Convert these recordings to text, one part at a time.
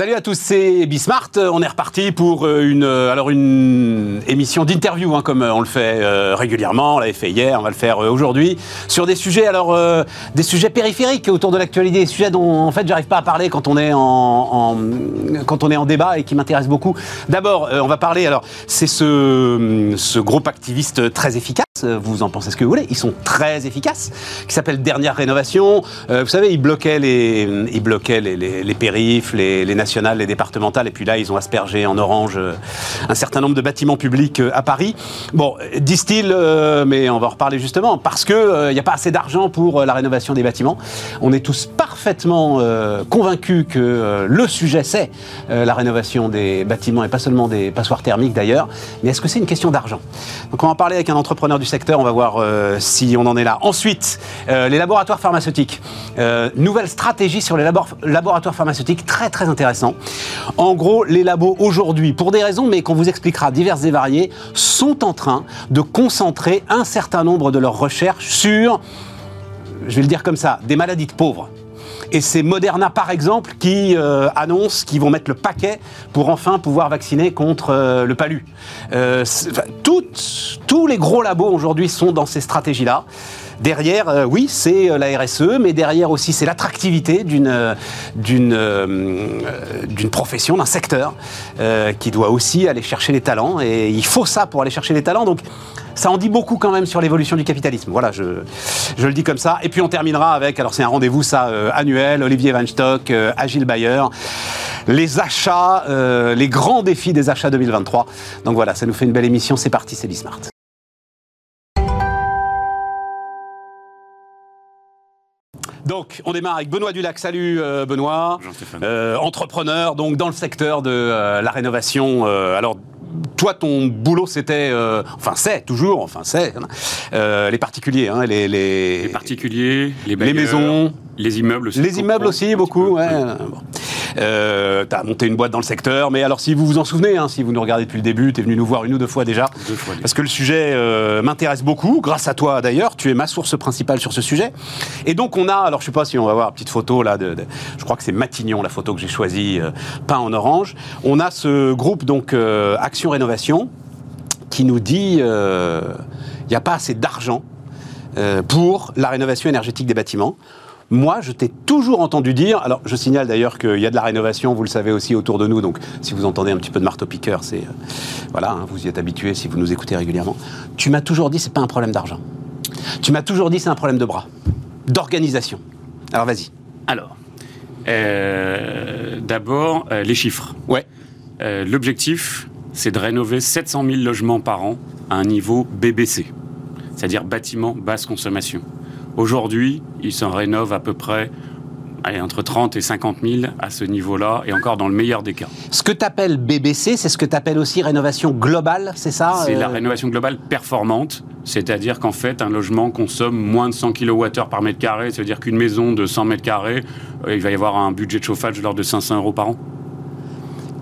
Salut à tous, c'est Bismart. On est reparti pour euh, une, euh, alors une émission d'interview, hein, comme euh, on le fait régulièrement. On l'avait fait hier, on va le faire aujourd'hui, sur des sujets, alors des sujets périphériques autour de l'actualité, des sujets dont en fait j'arrive pas à parler quand on est en, quand on est en débat et qui m'intéressent beaucoup. D'abord, on va parler. Alors, c'est ce, ce groupe activiste très efficace. Vous en pensez ce que vous voulez. Ils sont très efficaces. Qui s'appelle Dernière Rénovation. vous savez, ils bloquaient les, ils bloquaient les, périphes, les, les nationales les départementales, et puis là, ils ont aspergé en orange euh, un certain nombre de bâtiments publics euh, à Paris. Bon, disent-ils, euh, mais on va en reparler justement, parce qu'il n'y a pas assez d'argent pour la rénovation des bâtiments. On est tous parfaitement convaincus que le sujet, c'est la rénovation des bâtiments, et pas seulement des passoires thermiques d'ailleurs. Mais est-ce que c'est une question d'argent? Donc on va en parler avec un entrepreneur du secteur, on va voir si on en est là. Ensuite, les laboratoires pharmaceutiques. nouvelle stratégie sur les laboratoires pharmaceutiques, très très intéressante en gros, les labos aujourd'hui, pour des raisons, mais qu'on vous expliquera diverses et variées, sont en train de concentrer un certain nombre de leurs recherches sur, je vais le dire comme ça, des maladies de pauvres. Et c'est Moderna, par exemple, qui euh, annonce qu'ils vont mettre le paquet pour enfin pouvoir vacciner contre euh, le palu. Euh, tous les gros labos aujourd'hui sont dans ces stratégies-là. Derrière, euh, oui, c'est euh, la RSE, mais derrière aussi, c'est l'attractivité d'une euh, d'une d'une profession, d'un secteur qui doit aussi aller chercher les talents. Et il faut ça pour aller chercher les talents. Donc, ça en dit beaucoup quand même sur l'évolution du capitalisme. Voilà, je, je, le dis comme ça. Et puis on terminera avec, alors c'est un rendez-vous ça annuel, Olivier Van Stock, Agile Bayer, les achats, les grands défis des achats 2023. Donc voilà, ça nous fait une belle émission. C'est parti, c'est Bismart. Donc, on démarre avec Benoît Dulac. Salut euh, Benoît. Euh, entrepreneur, donc dans le secteur de euh, la rénovation. alors, toi, ton boulot, c'était, enfin, c'est toujours, enfin, c'est les particuliers, hein, les, les, particuliers, les, les maisons, les immeubles aussi. Les immeubles aussi, beaucoup, ouais. Euh, tu as monté une boîte dans le secteur, mais alors si vous vous en souvenez, hein, si vous nous regardez depuis le début, tu es venu nous voir une ou deux fois déjà, deux fois, parce que le sujet euh, m'intéresse beaucoup, grâce à toi d'ailleurs, tu es ma source principale sur ce sujet. Et donc on a, alors je sais pas si on va voir une petite photo là, de, je crois que c'est Matignon la photo que j'ai choisie, euh, peint en orange. On a ce groupe donc euh, Action Rénovation qui nous dit il n'y a pas assez d'argent pour la rénovation énergétique des bâtiments. Moi, je t'ai toujours entendu dire, alors je signale d'ailleurs qu'il y a de la rénovation, vous le savez aussi autour de nous, donc si vous entendez un petit peu de marteau-piqueur, c'est. Euh, voilà, hein, vous y êtes habitué si vous nous écoutez régulièrement. Tu m'as toujours dit, c'est pas un problème d'argent. Tu m'as toujours dit, c'est un problème de bras, d'organisation. Alors vas-y. Alors, euh, d'abord, euh, les chiffres. Ouais. L'objectif, c'est de rénover 700 000 logements par an à un niveau BBC, c'est-à-dire bâtiment basse consommation. Aujourd'hui, ils s'en rénovent à peu près entre 30 et 50 000 à ce niveau-là, et encore dans le meilleur des cas. Ce que tu appelles BBC, c'est ce que tu appelles aussi rénovation globale, c'est ça C'est la euh rénovation globale performante, c'est-à-dire qu'en fait, un logement consomme moins de 100 kWh par mètre carré, c'est-à-dire qu'une maison de 100 mètres carrés, euh, il va y avoir un budget de chauffage de l'ordre de 500 euros par an.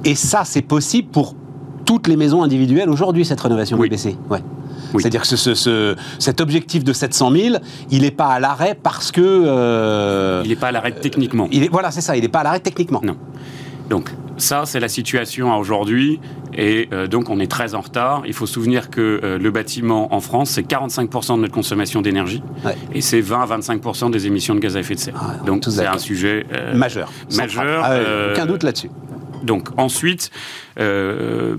Et ça, c'est possible pour toutes les maisons individuelles aujourd'hui, cette rénovation BBC ouais. C'est-à-dire que ce, cet objectif de 700 000, il n'est pas à l'arrêt parce que... Euh, il n'est pas à l'arrêt techniquement. Il est, voilà, c'est ça, il n'est pas à l'arrêt techniquement. Non. Donc ça, c'est la situation aujourd'hui. Et euh, donc, on est très en retard. Il faut se souvenir que euh, le bâtiment en France, c'est 45% de notre consommation d'énergie. Et c'est 20 à 25% des émissions de gaz à effet de serre. Ah, donc, c'est un sujet majeur. Majeur. Ah aucun doute là-dessus. Donc ensuite, euh,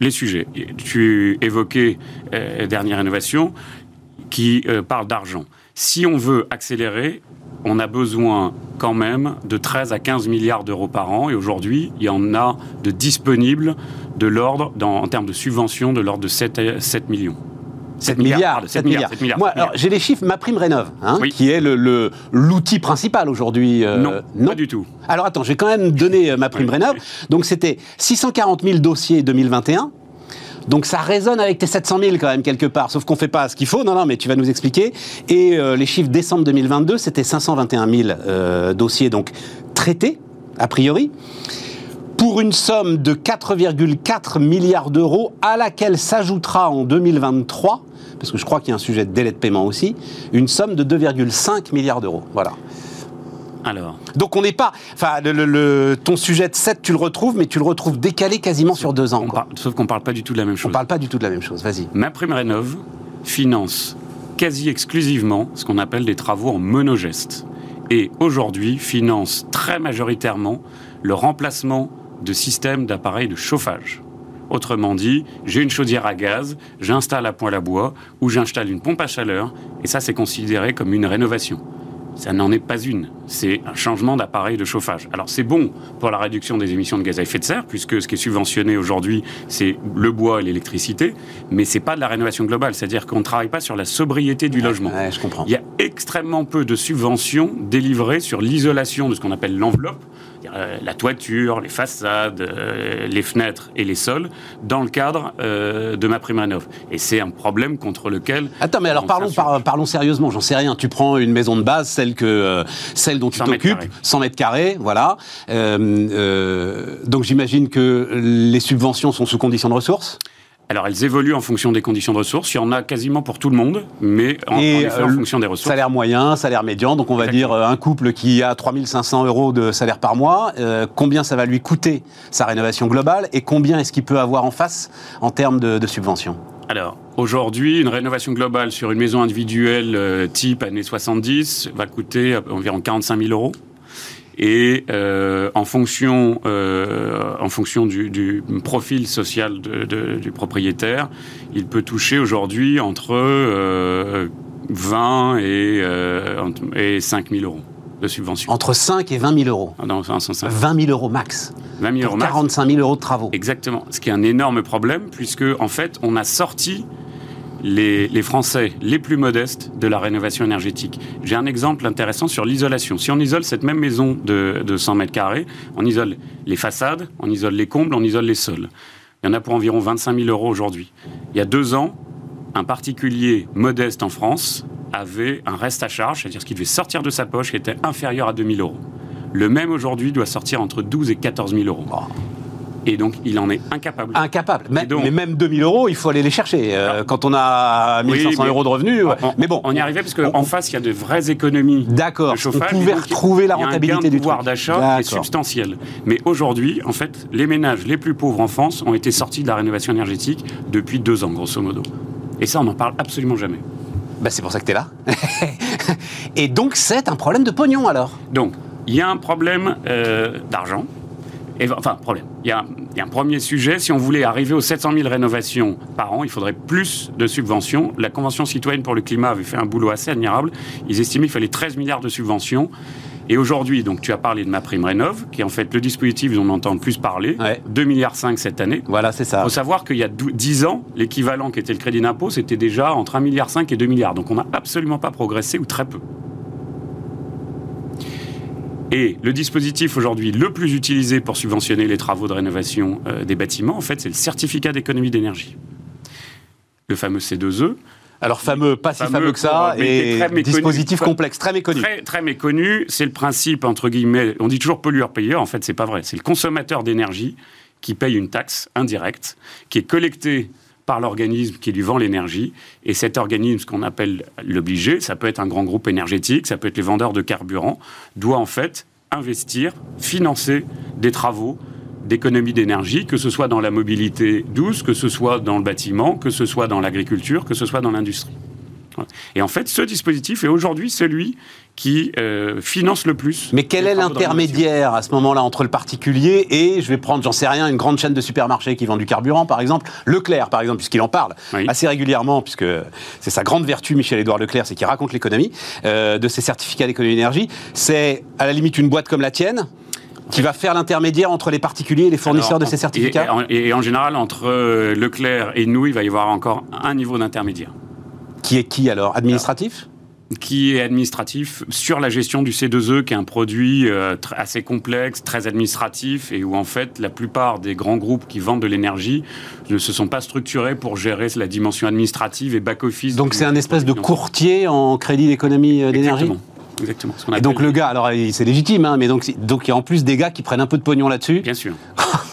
les sujets. Tu évoquais euh, dernière innovation qui euh, parle d'argent. Si on veut accélérer, on a besoin quand même de 13 à 15 milliards d'euros par an. Et aujourd'hui, il y en a de disponibles de l'ordre, en termes de subventions, de l'ordre de 7, 7 millions. 7 milliards, 7 milliards. Moi, alors, j'ai les chiffres, ma prime rénove, hein, qui est le, l'outil principal aujourd'hui. Euh, non, non, pas du tout. Alors attends, j'ai quand même donné euh, ma prime rénove. Donc c'était 640 000 dossiers 2021. Donc ça résonne avec tes 700 000 quand même quelque part, sauf qu'on fait pas ce qu'il faut. Non, non, mais tu vas nous expliquer. Et euh, les chiffres décembre 2022, c'était 521 000 dossiers donc traités a priori pour une somme de 4,4 milliards d'euros à laquelle s'ajoutera en 2023 parce que je crois qu'il y a un sujet de délai de paiement aussi, une somme de 2,5 milliards d'euros. Voilà. Alors. Donc on n'est pas. Enfin, le, le- ton sujet de 7, tu le retrouves, mais tu le retrouves décalé quasiment sur deux ans. On quoi. parle- sauf qu'on parle pas du tout de la même On chose. parle pas du tout de la même chose. Vas-y. Ma prime rénov finance quasi exclusivement ce qu'on appelle des travaux en monogeste. Et aujourd'hui, finance très majoritairement le remplacement de systèmes d'appareils de chauffage. Autrement dit, j'ai une chaudière à gaz, j'installe à poêle à bois ou j'installe une pompe à chaleur, et ça c'est considéré comme une rénovation. Ça n'en est pas une, c'est un changement d'appareil de chauffage. Alors c'est bon pour la réduction des émissions de gaz à effet de serre, puisque ce qui est subventionné aujourd'hui, c'est le bois et l'électricité, mais c'est pas de la rénovation globale, c'est-à-dire qu'on ne travaille pas sur la sobriété du logement. Ouais, je comprends. Il y a extrêmement peu de subventions délivrées sur l'isolation de ce qu'on appelle l'enveloppe, la toiture, les façades, euh, les fenêtres et les sols, dans le cadre euh, de ma prime rénov. Et c'est un problème contre lequel... Attends, mais alors on parlons, par- parlons sérieusement, j'en sais rien. Tu prends une maison de base, celle, que, euh, celle dont tu 100 mètres t'occupes, carrés. 100 mètres carrés, voilà. Euh, euh, donc j'imagine que les subventions sont sous conditions de ressources? Alors, elles évoluent en fonction des conditions de ressources. Il y en a quasiment pour tout le monde, mais en, en Et, effet, en euh, fonction des ressources. Salaire moyen, salaire médian, donc on va Exactement. dire euh, un couple qui a 3500 euros de salaire par mois, euh, combien ça va lui coûter sa rénovation globale et combien est-ce qu'il peut avoir en face en termes de, de subventions? Alors, aujourd'hui, une rénovation globale sur une maison individuelle euh, type années 70 va coûter environ 45 000 euros. Et euh, en fonction, euh, en fonction du, du profil social de- de- du propriétaire, il peut toucher aujourd'hui entre euh, 20 et, euh, et 5 000 euros de subvention. Entre 5 et 20 000 euros. Ah, sens, 20 000 euros max. 20 000 euros Pour max. 45 000 euros de travaux. Exactement. Ce qui est un énorme problème, puisque, en fait, on a sorti les, Français les plus modestes de la rénovation énergétique. J'ai un exemple intéressant sur l'isolation. Si on isole cette même maison de, de 100 mètres carrés, on isole les façades, on isole les combles, on isole les sols. Il y en a pour environ 25 000 euros aujourd'hui. Il y a deux ans, un particulier modeste en France avait un reste à charge, c'est-à-dire ce qu'il devait sortir de sa poche, qui était inférieur à 2 000 euros. Le même aujourd'hui doit sortir entre 12 et 14 000 euros. Et donc, il en est incapable. Incapable. Mais, donc- mais même 2000 euros, il faut aller les chercher. Euh, quand on a 1500 Oui, euros de revenus. ouais. On- mais bon. on y arrivait parce qu'en face, il y a de vraies économies. D'accord. de chauffage, On pouvait donc, retrouver la rentabilité du pouvoir d'achat est substantiel. Mais aujourd'hui, en fait, les ménages les plus pauvres en France ont été sortis de la rénovation énergétique depuis deux ans, grosso modo. Et ça, on n'en parle absolument jamais. Bah, c'est pour ça que tu es là. Et donc, c'est un problème de pognon alors? Donc, il y a un problème euh, d'argent. Et, enfin, problème. Il y, a, il y a un premier sujet. Si on voulait arriver aux 700 000 rénovations par an, il faudrait plus de subventions. La Convention citoyenne pour le climat avait fait un boulot assez admirable. Ils estimaient qu'il fallait 13 milliards de subventions. Et aujourd'hui, donc tu as parlé de ma prime rénov, qui est en fait le dispositif dont on entend le plus parler, Ouais. 2 milliards 5 cette année. Voilà, c'est Il ça. faut savoir qu'il y a dou- 10 ans, l'équivalent qui était le crédit d'impôt, c'était déjà entre 1,5 milliard et 2 milliards. Donc on n'a absolument pas progressé ou très peu. Et le dispositif aujourd'hui le plus utilisé pour subventionner les travaux de rénovation euh, des bâtiments, en fait, c'est le certificat d'économie d'énergie. Le fameux C2E, Alors, fameux, pas si Fameux que ça, mais et très méconnu. dispositif complexe, très méconnu. très, très méconnu, c'est le principe, entre guillemets, on dit toujours pollueur-payeur, en fait, c'est pas vrai. C'est le consommateur d'énergie qui paye une taxe indirecte, qui est collectée par l'organisme qui lui vend l'énergie. Et cet organisme, ce qu'on appelle l'obligé, ça peut être un grand groupe énergétique, ça peut être les vendeurs de carburant, doit en fait investir, financer des travaux d'économie d'énergie, que ce soit dans la mobilité douce, que ce soit dans le bâtiment, que ce soit dans l'agriculture, que ce soit dans l'industrie. Voilà. Et en fait, ce dispositif est aujourd'hui celui qui euh, finance le plus. Mais quel est l'intermédiaire à ce moment-là entre le particulier et, je vais prendre, j'en sais rien, une grande chaîne de supermarchés qui vend du carburant, par exemple, Leclerc, par exemple, puisqu'il en parle Oui. assez régulièrement, puisque c'est sa grande vertu, Michel-Édouard Leclerc, c'est qu'il raconte l'économie euh, de ces certificats d'économie d'énergie. C'est à la limite une boîte comme la tienne qui va faire l'intermédiaire entre les particuliers et les fournisseurs Alors, de ces certificats Et, en- et en général, entre euh, Leclerc et nous, il va y avoir encore un niveau d'intermédiaire Qui est qui alors Administratif qui est administratif sur la gestion du C2E, qui est un produit euh, assez complexe, très administratif, et où en fait la plupart des grands groupes qui vendent de l'énergie ne se sont pas structurés pour gérer la dimension administrative et back-office. Donc c'est un espèce de courtier en crédit d'économie euh, d'énergie Exactement. Exactement. Ce Et donc le gars, alors c'est légitime, hein, mais donc donc il y a en plus des gars qui prennent un peu de pognon là-dessus. Bien sûr.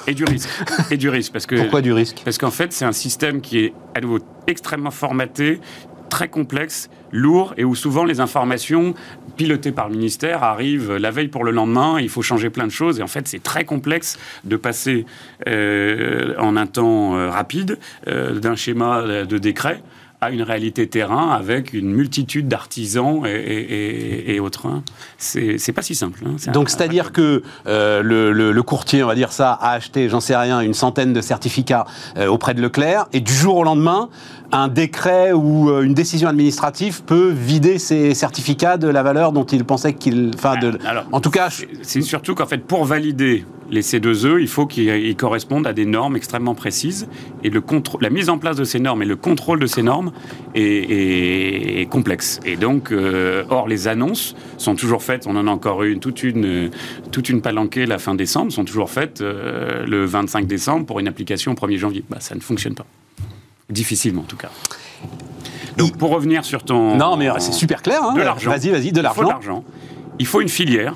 Et du risque. Et du risque, parce que Pourquoi du risque? Parce qu'en fait, c'est un système qui est à nouveau extrêmement formaté. Très complexe, lourd, et où souvent les informations pilotées par le ministère arrivent la veille pour le lendemain, il faut changer plein de choses, et en fait c'est très complexe de passer euh, en un temps euh, rapide euh, d'un schéma de décret à une réalité terrain avec une multitude d'artisans et, autres. Hein. C'est pas si simple. Hein. Donc, c'est-à-dire que le, le, courtier, on va dire ça, a acheté, j'en sais rien, une centaine de certificats auprès de Leclerc, et du jour au lendemain, un décret ou euh, une décision administrative peut vider ces certificats de la valeur dont il pensait qu'il. Enfin, de, Alors, en tout cas. C'est surtout qu'en fait, pour valider les C2E, il faut qu'ils correspondent à des normes extrêmement précises. Et le la mise en place de ces normes et le contrôle de ces normes est, complexe. Et donc, euh, or, les annonces sont toujours faites. On en a encore eu toute une, toute une palanquée la fin décembre, sont toujours faites euh, le 25 décembre pour une application au 1er janvier. Bah, ça ne fonctionne pas. Difficilement, en tout cas. Donc, pour revenir sur ton. Non, mais c'est super clair. Hein. de l'argent. Vas-y, vas-y, de l'argent. Il faut l'argent. Il faut une filière.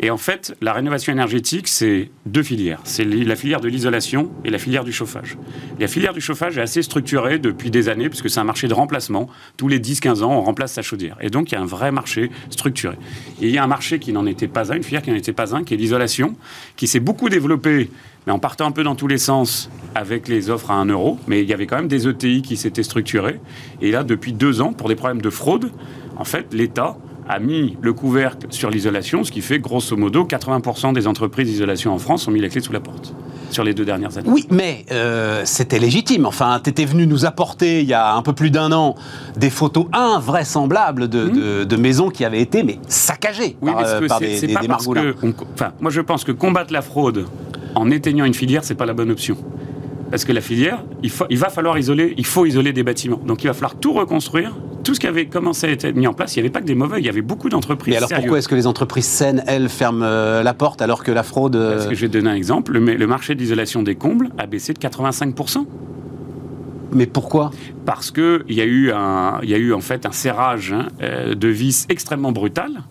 Et en fait, la rénovation énergétique, c'est deux filières. C'est la filière de l'isolation et la filière du chauffage. La filière du chauffage est assez structurée depuis des années, puisque c'est un marché de remplacement. Tous les 10-15 ans, on remplace sa chaudière. Et donc, il y a un vrai marché structuré. Et il y a un marché qui n'en était pas un, une filière qui n'en était pas un, qui est l'isolation, qui s'est beaucoup développée mais en partant un peu dans tous les sens avec les offres à 1 euro. Mais il y avait quand même des ETI qui s'étaient structurés. Et là, depuis deux ans, pour des problèmes de fraude, en fait, l'État a mis le couvercle sur l'isolation, ce qui fait grosso modo 80% des entreprises d'isolation en France ont mis la clé sous la porte sur les deux dernières années. Oui, mais euh, c'était légitime. Enfin, tu étais venu nous apporter il y a un peu plus d'un an des photos invraisemblables de, mmh. de, maisons qui avaient été mais saccagées oui, par, euh, par des, des, pas parce que enfin, moi je pense que combattre la fraude en éteignant une filière, c'est pas la bonne option. Parce que la filière, il, faut, il va falloir isoler, il faut isoler des bâtiments. Donc il va falloir tout reconstruire. Tout ce qui avait commencé à être mis en place, il n'y avait pas que des mauvais, il y avait beaucoup d'entreprises. Et alors pourquoi est-ce que les entreprises saines, elles, ferment euh, la porte alors que la fraude. Euh, Parce que je vais te donner un exemple. Le, le marché d'isolation des combles a baissé de 85%. Mais pourquoi? Parce qu'il y, a eu il y a eu en fait un serrage hein, euh, de vis extrêmement brutal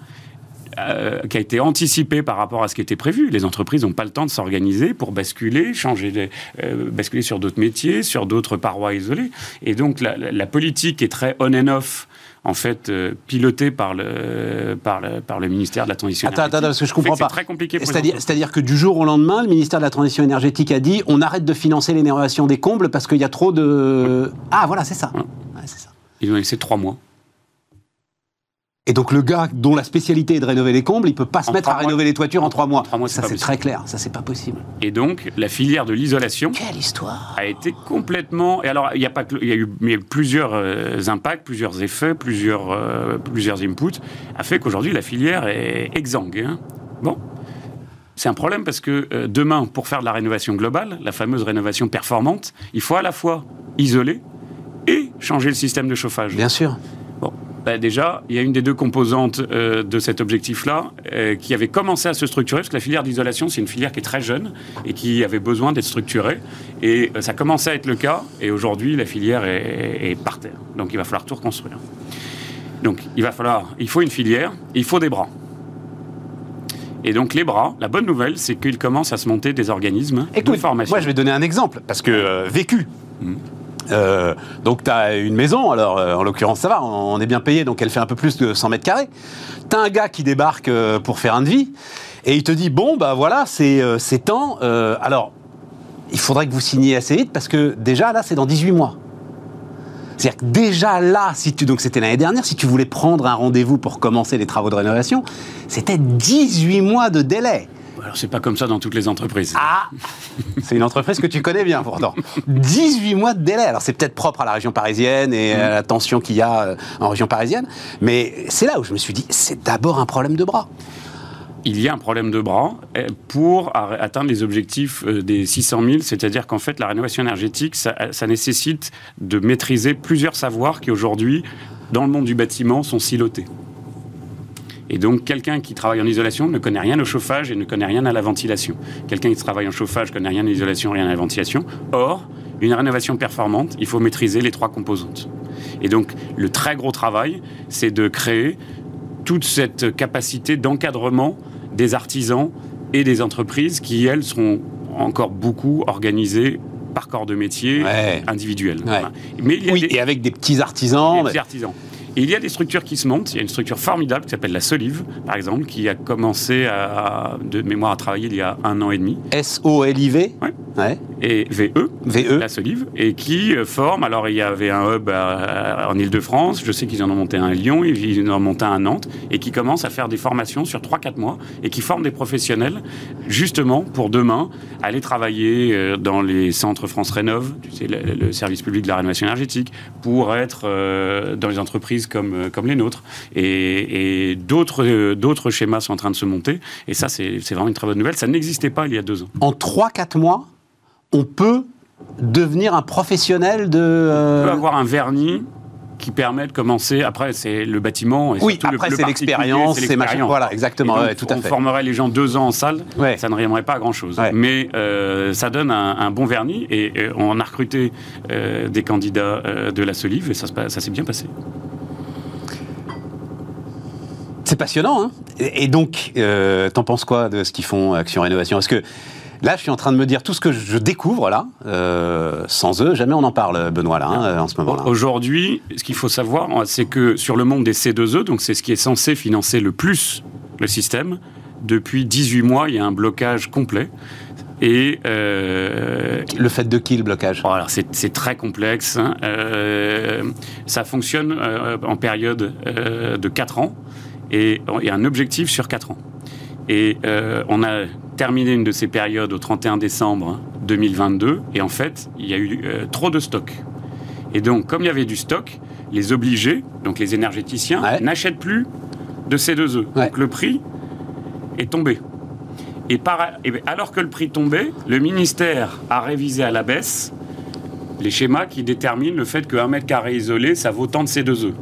euh, qui a été anticipé par rapport à ce qui était prévu. Les entreprises n'ont pas le temps de s'organiser pour basculer, changer, euh, basculer sur d'autres métiers, sur d'autres parois isolées. Et donc la, politique est très on and off en fait euh, pilotée par le, par, le, par le ministère de la Transition attends, énergétique. Attends, parce que je comprends pas. C'est très compliqué. C'est-à-dire que du jour au lendemain, le ministère de la Transition énergétique a dit on arrête de financer l'énervation des combles parce qu'il y a trop de... Ah voilà, c'est ça. ça. Ils ont laissé trois mois. Et donc le gars dont la spécialité est de rénover les combles, il peut pas se mettre à rénover les toitures en, trois mois. mois ça c'est très clair, ça c'est pas possible. Et donc la filière de l'isolation Quelle histoire a été complètement. Et alors il y a pas, il y a eu plusieurs euh, impacts, plusieurs effets, plusieurs euh, plusieurs inputs, a fait qu'aujourd'hui la filière est exsangue. Hein. Bon. C'est un problème parce que euh, demain, pour faire de la rénovation globale, la fameuse rénovation performante, il faut à la fois isoler et changer le système de chauffage. Bien sûr. Bah, déjà, il y a une des deux composantes euh, de cet objectif-là euh, qui avait commencé à se structurer, parce que la filière d'isolation, c'est une filière qui est très jeune et qui avait besoin d'être structurée. Et euh, ça commençait à être le cas, et aujourd'hui, la filière est, par terre. Donc il va falloir tout reconstruire. Donc il va falloir, il faut une filière, il faut des bras. Et donc les bras, la bonne nouvelle, c'est qu'il commence à se monter des organismes de formation. Moi, je vais donner un exemple, parce que vécu. Mmh. Euh, donc tu une maison, alors euh, en l'occurrence ça va, on est bien payé, donc elle fait un peu plus de 100 mètres carrés. Tu as un gars qui débarque euh, pour faire un devis, et il te dit, bon, bah voilà, c'est temps. alors, il faudrait que vous signiez assez vite, parce que déjà là, c'est dans 18 mois. C'est-à-dire que déjà là, si tu, donc c'était l'année dernière, si tu voulais prendre un rendez-vous pour commencer les travaux de rénovation, c'était 18 mois de délai. Alors, c'est pas comme ça dans toutes les entreprises. Ah C'est une entreprise que tu connais bien, pourtant. 18 mois de délai. Alors, c'est peut-être propre à la région parisienne et à la tension qu'il y a euh, en région parisienne. Mais c'est là où je me suis dit, c'est d'abord un problème de bras il y a un problème de bras euh, pour atteindre les objectifs euh, des 600 000, c'est-à-dire qu'en fait, la rénovation énergétique, ça, ça, nécessite de maîtriser plusieurs savoirs qui aujourd'hui, dans le monde du bâtiment, sont silotés. Et donc, quelqu'un qui travaille en isolation ne connaît rien au chauffage et ne connaît rien à la ventilation. Quelqu'un qui travaille en chauffage ne connaît rien à l'isolation, rien à la ventilation. Or, une rénovation performante, il faut maîtriser les trois composantes. Et donc, le très gros travail, c'est de créer toute cette capacité d'encadrement des artisans et des entreprises qui, elles, seront encore beaucoup organisées par corps de métier Ouais. individuel. Ouais. Voilà. Mais il y a Oui, des, et avec des petits artisans. des petits artisans. Et il y a des structures qui se montent. Il y a une structure formidable qui s'appelle la Solive, par exemple, qui a commencé à, de mémoire à travailler il y a un an et demi, S-O-L-I-V Ouais. Ouais. et VE, V-E. la Solive, et qui euh, forme. Alors, il y avait un hub à- en Ile-de-France, je sais qu'ils en ont monté un à Lyon, ils en ont monté un à Nantes, et qui commencent à faire des formations sur 3-4 mois, et qui forment des professionnels, justement, pour demain, aller travailler euh, dans les centres France Rénov, tu sais, le, le service public de la rénovation énergétique, pour être euh, dans les entreprises comme, euh, comme les nôtres. Et, et d'autres euh, d'autres schémas sont en train de se monter, et ça, c'est vraiment une très bonne nouvelle. Ça n'existait pas il y a deux ans. En 3-4 mois, on peut devenir un professionnel de. euh, On peut avoir un vernis qui permet de commencer. Après, c'est le bâtiment. Et Oui, après le c'est l'expérience, c'est machin. Voilà, exactement, donc, ouais, tout à on fait. formerait les gens deux ans en salle, Ouais. ça ne rimerait pas à grand chose. Ouais. Mais euh, ça donne un, un bon vernis et, on a recruté euh, des candidats euh, de la Solive et ça s'est bien passé. C'est passionnant, hein et, et donc, euh, t'en penses quoi de ce qu'ils font Action Rénovation? Parce que là, je suis en train de me dire tout ce que je découvre là. euh, sans eux, jamais on en parle, Benoît, là, hein, en ce moment-là. Aujourd'hui, ce qu'il faut savoir, c'est que sur le monde des C2E, donc c'est ce qui est censé financer le plus le système, depuis 18 mois, il y a un blocage complet. Et euh, Le fait de qui le blocage? Voilà, c'est c'est très complexe. hein. Euh, ça fonctionne euh, en période de 4 ans et un objectif sur 4 ans. Et euh, on a terminé une de ces périodes au 31 décembre 2022 et en fait, il y a eu euh, trop de stock. Et donc, comme il y avait du stock, les obligés, donc les énergéticiens, Ouais. n'achètent plus de C2E. Ouais. Donc le prix est tombé. Et, par- et alors que le prix tombait, le ministère a révisé à la baisse les schémas qui déterminent le fait qu'un mètre carré isolé, ça vaut tant de C2E.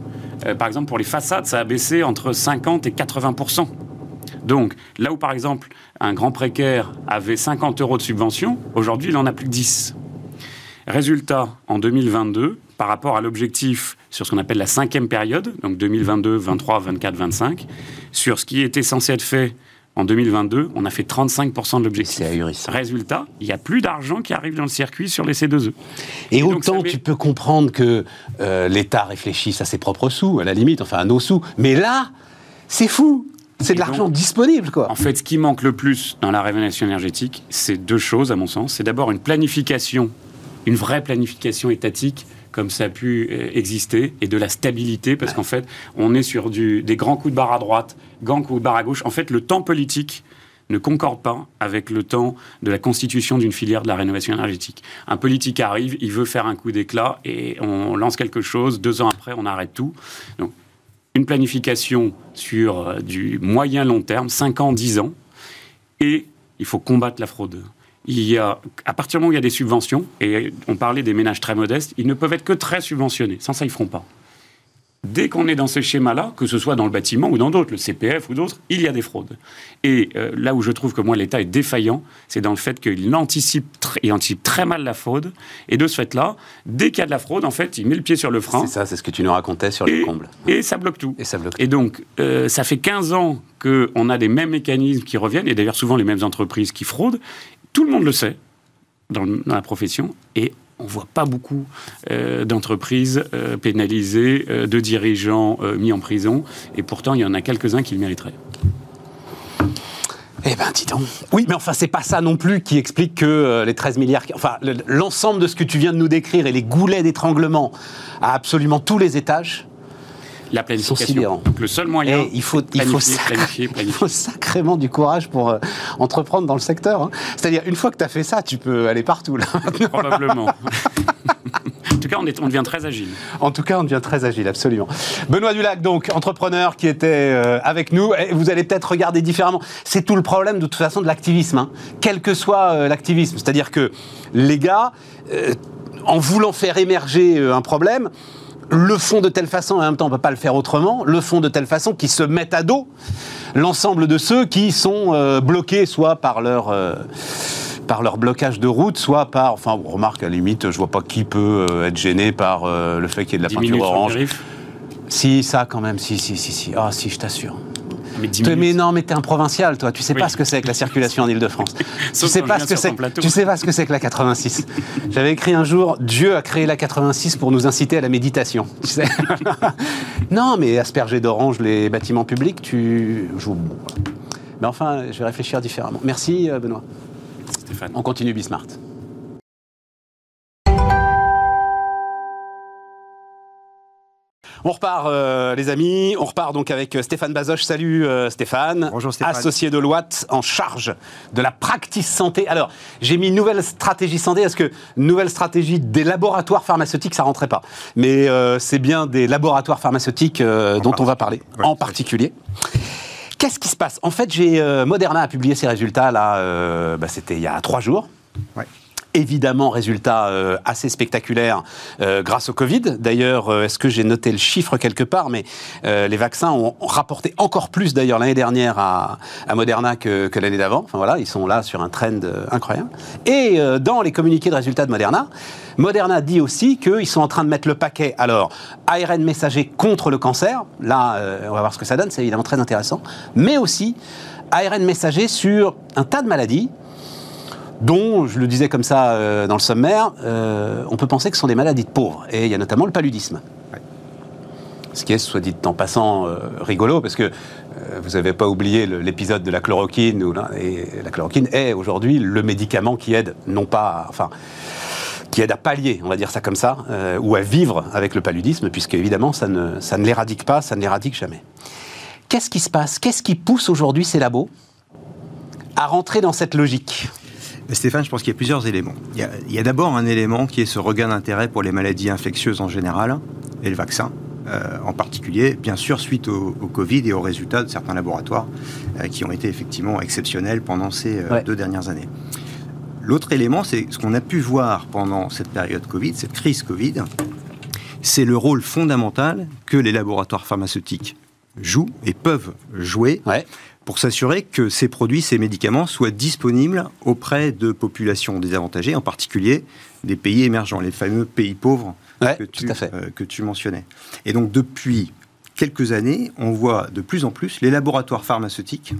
Euh, par exemple, pour les façades, ça a baissé entre 50 et 80% Donc, là où par exemple un grand précaire avait 50 euros de subvention, aujourd'hui il en a plus que 10. Résultat, en 2022, par rapport à l'objectif sur ce qu'on appelle la cinquième période, donc 2022, 23, 24, 25, sur ce qui était censé être fait en 2022, on a fait 35% de l'objectif. C'est ahurissant. Résultat, il n'y a plus d'argent qui arrive dans le circuit sur les C2E. Et, autant met- tu peux comprendre que euh, l'État réfléchisse à ses propres sous, à la limite, enfin à nos sous. Mais là, c'est fou. C'est de l'argent disponible, quoi. En fait, ce qui manque le plus dans la rénovation énergétique, c'est deux choses, à mon sens. C'est d'abord une planification, une vraie planification étatique, comme ça a pu euh, exister, et de la stabilité, parce qu'en fait, on est sur des grands coups de barre à droite, grands coups de barre à gauche. En fait, le temps politique ne concorde pas avec le temps de la constitution d'une filière de la rénovation énergétique. Un politique arrive, il veut faire un coup d'éclat, et on lance quelque chose, deux ans après, on arrête tout. Donc, une planification sur euh, du moyen long terme, 5 ans, 10 ans, et il faut combattre la fraude. Il y a, à partir du moment où il y a des subventions, et on parlait des ménages très modestes, ils ne peuvent être que très subventionnés. Sans ça, ils ne feront pas. Dès qu'on est dans ce schéma-là, que ce soit dans le bâtiment ou dans d'autres, le CPF ou d'autres, il y a des fraudes. Et euh, là où je trouve que moi l'État est défaillant, c'est dans le fait qu'il anticipe, tr- il anticipe très mal la fraude. Et de ce fait-là, dès qu'il y a de la fraude, en fait, il met le pied sur le frein C'est ça, c'est ce que tu nous racontais sur les combles. et ça bloque tout. Et ça bloque. Et donc, euh, ça fait 15 ans qu'on a des mêmes mécanismes qui reviennent, et d'ailleurs souvent les mêmes entreprises qui fraudent. Tout le monde le sait dans, la profession, et on voit pas beaucoup euh, d'entreprises euh, pénalisées, euh, de dirigeants mis en prison, et pourtant il y en a quelques-uns qui le mériteraient. Eh ben, dis donc. Oui, mais enfin, c'est pas ça non plus qui explique que les 13 milliards. Enfin, le- l'ensemble de ce que tu viens de nous décrire et les goulets d'étranglement à absolument tous les étages. La planification. Donc le seul moyen. Et il faut, il faut, planifier, sacré- planifier, il planifier. faut sacrément du courage pour euh, entreprendre dans le secteur. hein. C'est-à-dire, une fois que tu as fait ça, tu peux aller partout. Là. Probablement. en tout cas, on, est, on devient très agile. En tout cas, on devient très agile, absolument. Benoît Dulac, donc, entrepreneur qui était euh, avec nous. Et vous allez peut-être regarder différemment. C'est tout le problème, de toute façon, de l'activisme. hein. Quel que soit euh, l'activisme. C'est-à-dire que les gars, en voulant faire émerger un problème, le font de telle façon, et en même temps on ne peut pas le faire autrement, le font de telle façon qu'ils se mettent à dos l'ensemble de ceux qui sont euh, bloqués soit par leur... euh, par leur blocage de route, soit par... Enfin, remarque, à la limite, je vois pas qui peut euh, être gêné par le fait qu'il y ait de la 10 peinture orange. Si, ça quand même, si, si, si, si. Ah, si, je t'assure. Mais, non, mais t'es un provincial, toi. Tu sais pas ce que c'est que la circulation en Ile-de-France. tu sais pas ce que c'est. Tu sais pas ce que c'est que la 86. J'avais écrit un jour Dieu a créé la 86 pour nous inciter à la méditation. Tu sais non, mais asperger d'orange les bâtiments publics, tu. Mais enfin, je vais réfléchir différemment. Merci, euh, Benoît. Stéphane. On continue Bismart. On repart, euh, les amis. On repart donc avec euh, Stéphane Bazoche. Salut Stéphane. Bonjour Stéphane. Associé de Loite en charge de la practice santé. Alors, j'ai mis nouvelle stratégie santé parce que nouvelle stratégie des laboratoires pharmaceutiques, ça rentrait pas? Mais c'est bien des laboratoires pharmaceutiques dont on va parler en particulier. Qu'est-ce qui se passe? En fait, j'ai euh, Moderna a publié ses résultats là, euh, bah, c'était il y a trois jours. Évidemment, résultat euh, assez spectaculaire grâce au Covid. D'ailleurs, est-ce que j'ai noté le chiffre quelque part Mais les vaccins ont rapporté encore plus d'ailleurs l'année dernière à, Moderna que, que l'année d'avant. Enfin voilà, ils sont là sur un trend incroyable. Et dans les communiqués de résultats de Moderna, Moderna dit aussi qu'ils sont en train de mettre le paquet. Alors, ARN messager contre le cancer, là, euh, on va voir ce que ça donne, c'est évidemment très intéressant, mais aussi ARN messager sur un tas de maladies dont, je le disais comme ça euh, dans le sommaire, euh, on peut penser que ce sont des maladies de pauvres. Et il y a notamment le paludisme. Ce qui est, soit dit en passant, rigolo, parce que vous n'avez pas oublié l'épisode de la chloroquine. Où, et la chloroquine est aujourd'hui le médicament qui aide, non pas, enfin, qui aide à pallier, on va dire ça comme ça, euh, ou à vivre avec le paludisme, puisque évidemment ça ne, ça ne l'éradique pas, ça ne l'éradique jamais. Qu'est-ce qui se passe? Qu'est-ce qui pousse aujourd'hui ces labos à rentrer dans cette logique? Stéphane, je pense qu'il y a plusieurs éléments. Il y a, d'abord un élément qui est ce regain d'intérêt pour les maladies infectieuses en général et le vaccin. Euh, en particulier, bien sûr, suite au, Covid et aux résultats de certains laboratoires euh, qui ont été effectivement exceptionnels pendant ces deux dernières années. L'autre élément, c'est ce qu'on a pu voir pendant cette période Covid, cette crise Covid, c'est le rôle fondamental que les laboratoires pharmaceutiques jouent et peuvent jouer pour s'assurer que ces produits, ces médicaments soient disponibles auprès de populations désavantagées, en particulier des pays émergents, les fameux pays pauvres que, tu, euh, que tu mentionnais. Et donc depuis quelques années, on voit de plus en plus les laboratoires pharmaceutiques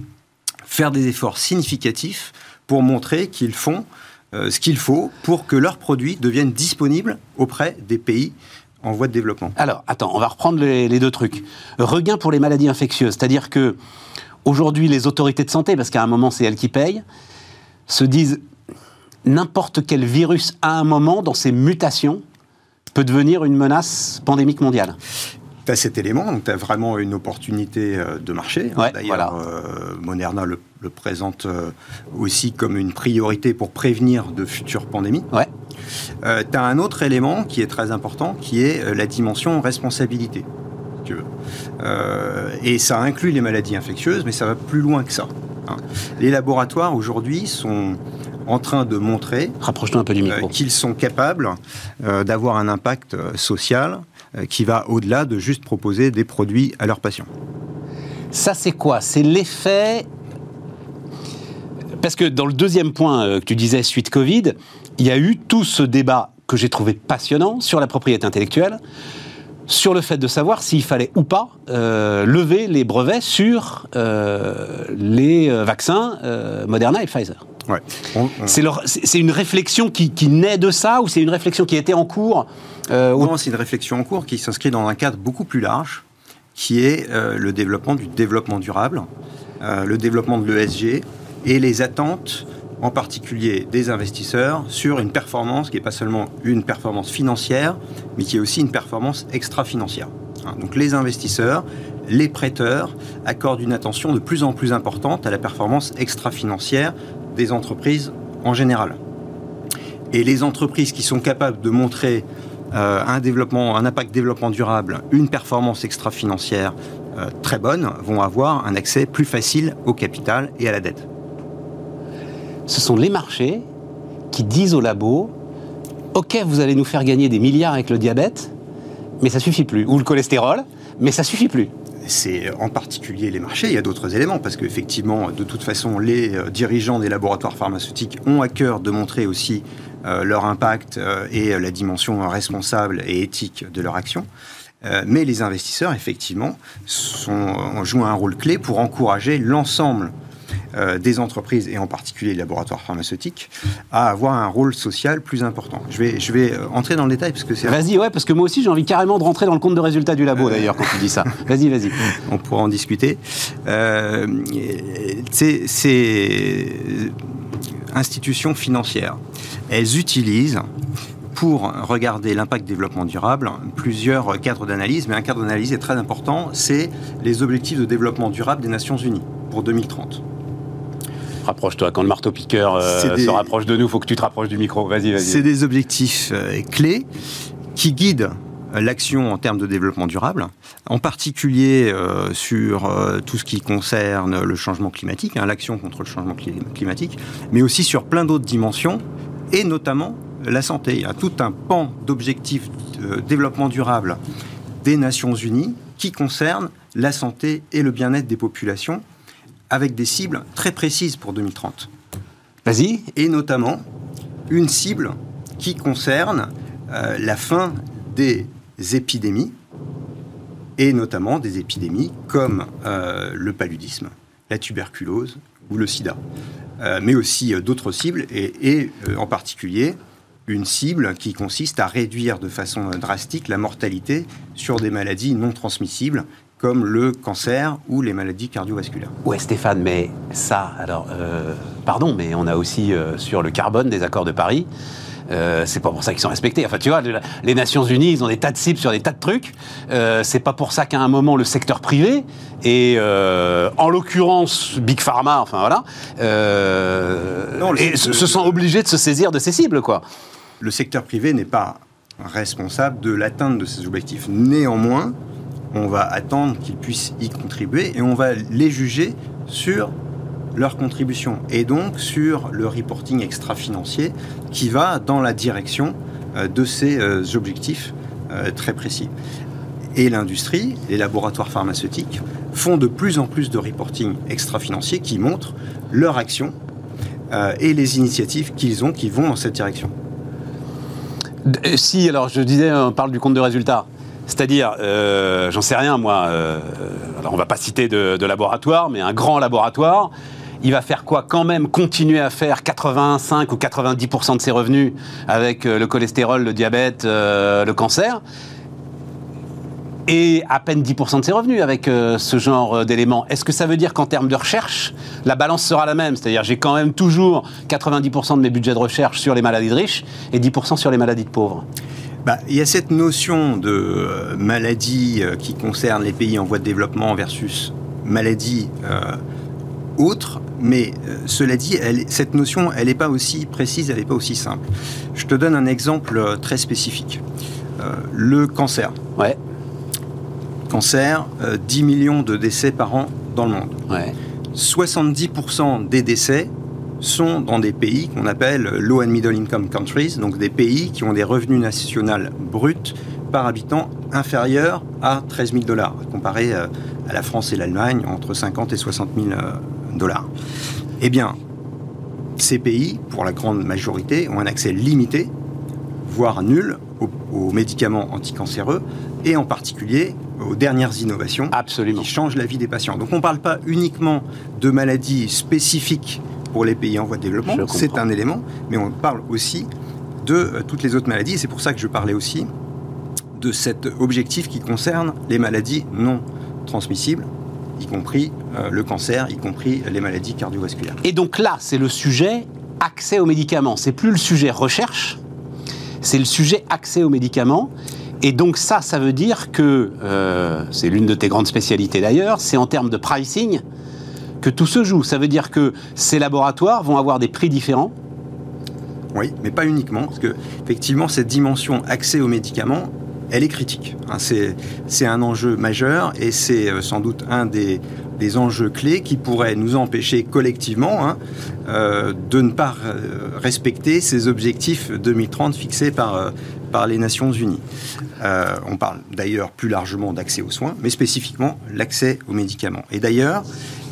faire des efforts significatifs pour montrer qu'ils font euh, ce qu'il faut pour que leurs produits deviennent disponibles auprès des pays en voie de développement. Alors, attends, on va reprendre les, deux trucs. Regain pour les maladies infectieuses, c'est-à-dire que aujourd'hui, les autorités de santé, parce qu'à un moment c'est elles qui payent, se disent n'importe quel virus à un moment, dans ses mutations, peut devenir une menace pandémique mondiale tu as cet élément, donc tu as vraiment une opportunité euh, de marché. D'ailleurs, euh, Moderna le, présente euh, aussi comme une priorité pour prévenir de futures pandémies. Ouais. tu as un autre élément qui est très important, qui est la dimension responsabilité. Tu veux. et ça inclut les maladies infectieuses, mais ça va plus loin que ça. Hein. Les laboratoires aujourd'hui sont en train de montrer un peu du qu'ils sont capables d'avoir un impact social euh, qui va au-delà de juste proposer des produits à leurs patients. Ça, c'est quoi? C'est l'effet parce que dans le deuxième point euh, que tu disais, suite Covid, il y a eu tout ce débat que j'ai trouvé passionnant sur la propriété intellectuelle, sur le fait de savoir s'il fallait ou pas euh, lever les brevets sur les vaccins Moderna et Pfizer. Ouais. C'est une réflexion qui, qui, naît de ça ou c'est une réflexion qui était en cours euh, Non, c'est une réflexion en cours qui s'inscrit dans un cadre beaucoup plus large, qui est euh, le développement du développement durable, euh, le développement de l'ESG et les attentes en particulier des investisseurs sur une performance qui n'est pas seulement une performance financière, mais qui est aussi une performance extra-financière. Hein, donc les investisseurs, les prêteurs accordent une attention de plus en plus importante à la performance extra-financière des entreprises en général. Et les entreprises qui sont capables de montrer euh, un impact développement durable, une performance extra-financière euh, très bonne, vont avoir un accès plus facile au capital et à la dette. Ce sont les marchés qui disent aux labos Ok, vous allez nous faire gagner des milliards avec le diabète, mais ça suffit plus. Ou le cholestérol, mais ça suffit plus c'est en particulier les marchés. Il y a d'autres éléments, parce qu'effectivement, de toute façon, les euh, dirigeants des laboratoires pharmaceutiques ont à cœur de montrer aussi euh, leur impact euh, et la dimension responsable et éthique de leur action. mais les investisseurs, effectivement, jouent un rôle clé pour encourager l'ensemble euh, des entreprises, et en particulier les laboratoires pharmaceutiques, à avoir un rôle social plus important. Je vais, je vais euh, entrer dans le détail parce que c'est... Vas-y, ouais, parce que moi aussi j'ai envie carrément de rentrer dans le compte de résultats du labo, euh, d'ailleurs, quand tu dis ça. Vas-y, vas-y. On pourra en discuter. ces institutions financières, elles utilisent pour regarder l'impact développement durable, plusieurs cadres d'analyse, mais un cadre d'analyse est très important, c'est les objectifs de développement durable des Nations Unies pour 2030. Rapproche-toi, quand le marteau-piqueur euh, se rapproche de nous, il faut que tu te rapproches du micro. Vas-y, vas-y. C'est des objectifs euh, clés qui guident l'action en termes de développement durable, en particulier euh, sur tout ce qui concerne le changement climatique, hein, l'action contre le changement climatique, mais aussi sur plein d'autres dimensions, et notamment la santé. Il y a tout un pan d'objectifs de développement durable des Nations Unies qui concerne la santé et le bien-être des populations avec des cibles très précises pour 2030. Vas-y. Et notamment une cible qui concerne euh, la fin des épidémies, et notamment des épidémies comme euh, le paludisme, la tuberculose ou le sida, euh, mais aussi d'autres cibles, et en particulier une cible qui consiste à réduire de façon drastique la mortalité sur des maladies non transmissibles comme le cancer ou les maladies cardiovasculaires. Ouais, Stéphane, mais ça, alors, euh, pardon, mais on a aussi euh, sur le carbone des accords de Paris. Euh, c'est pas pour ça qu'ils sont respectés. Enfin, tu vois, les Nations Unies, ils ont des tas de cibles sur des tas de trucs. c'est pas pour ça qu'à un moment le secteur privé et en l'occurrence Big Pharma, enfin voilà, non, et se, se sent obligé de se saisir de ces cibles, quoi. Le secteur privé n'est pas responsable de l'atteinte de ces objectifs. Néanmoins, on va attendre qu'ils puissent y contribuer et on va les juger sur leur contribution et donc sur le reporting extra-financier qui va dans la direction euh, de ces euh, objectifs euh, très précis. Et l'industrie, les laboratoires pharmaceutiques font de plus en plus de reporting extra-financier qui montrent leur action et les initiatives qu'ils ont qui vont dans cette direction. Si, alors je disais, on parle du compte de résultats. C'est-à-dire, euh, j'en sais rien moi, euh, alors on va pas citer de, laboratoire, mais un grand laboratoire, il va faire quoi quand même Continuer à faire 85 ou 90% de ses revenus avec euh, le cholestérol, le diabète, le cancer et à peine 10% de ses revenus avec ce genre d'éléments. Est-ce que ça veut dire qu'en termes de recherche, la balance sera la même? C'est-à-dire j'ai quand même toujours 90% de mes budgets de recherche sur les maladies de riches et 10% sur les maladies de pauvres bah, il y a cette notion de euh, maladie euh, qui concerne les pays en voie de développement versus maladie euh, autre, mais cela dit, cette notion, elle n'est pas aussi précise, elle n'est pas aussi simple. Je te donne un exemple très spécifique. le cancer. Ouais. Cancer, 10 millions de décès par an dans le monde. Ouais. 70% des décès sont dans des pays qu'on appelle low and middle income countries, donc des pays qui ont des revenus nationaux bruts par habitant inférieurs à 13 000 dollars, comparé euh, à la France et l'Allemagne, entre 50 et 60 000 euh, dollars. Eh bien, ces pays, pour la grande majorité, ont un accès limité, voire nul, aux, médicaments anticancéreux et en particulier aux dernières innovations Absolument. qui changent la vie des patients. Donc on ne parle pas uniquement de maladies spécifiques pour les pays en voie de développement, c'est un élément, mais on parle aussi de euh, toutes les autres maladies, c'est pour ça que je parlais aussi de cet objectif qui concerne les maladies non transmissibles, y compris euh, le cancer, y compris les maladies cardiovasculaires. Et donc là, c'est le sujet accès aux médicaments. C'est plus le sujet recherche, c'est le sujet accès aux médicaments. Et donc ça, ça veut dire que, euh, c'est l'une de tes grandes spécialités d'ailleurs, c'est en termes de pricing, que tout se joue. Ça veut dire que ces laboratoires vont avoir des prix différents Oui, mais pas uniquement, parce que effectivement, cette dimension accès aux médicaments, elle est critique. Hein. c'est un enjeu majeur et c'est euh, sans doute un des, enjeux clés qui pourrait nous empêcher collectivement hein, euh, de ne pas euh, respecter ces objectifs 2030 fixés par, par les Nations Unies. on parle d'ailleurs plus largement d'accès aux soins, mais spécifiquement l'accès aux médicaments. Et d'ailleurs,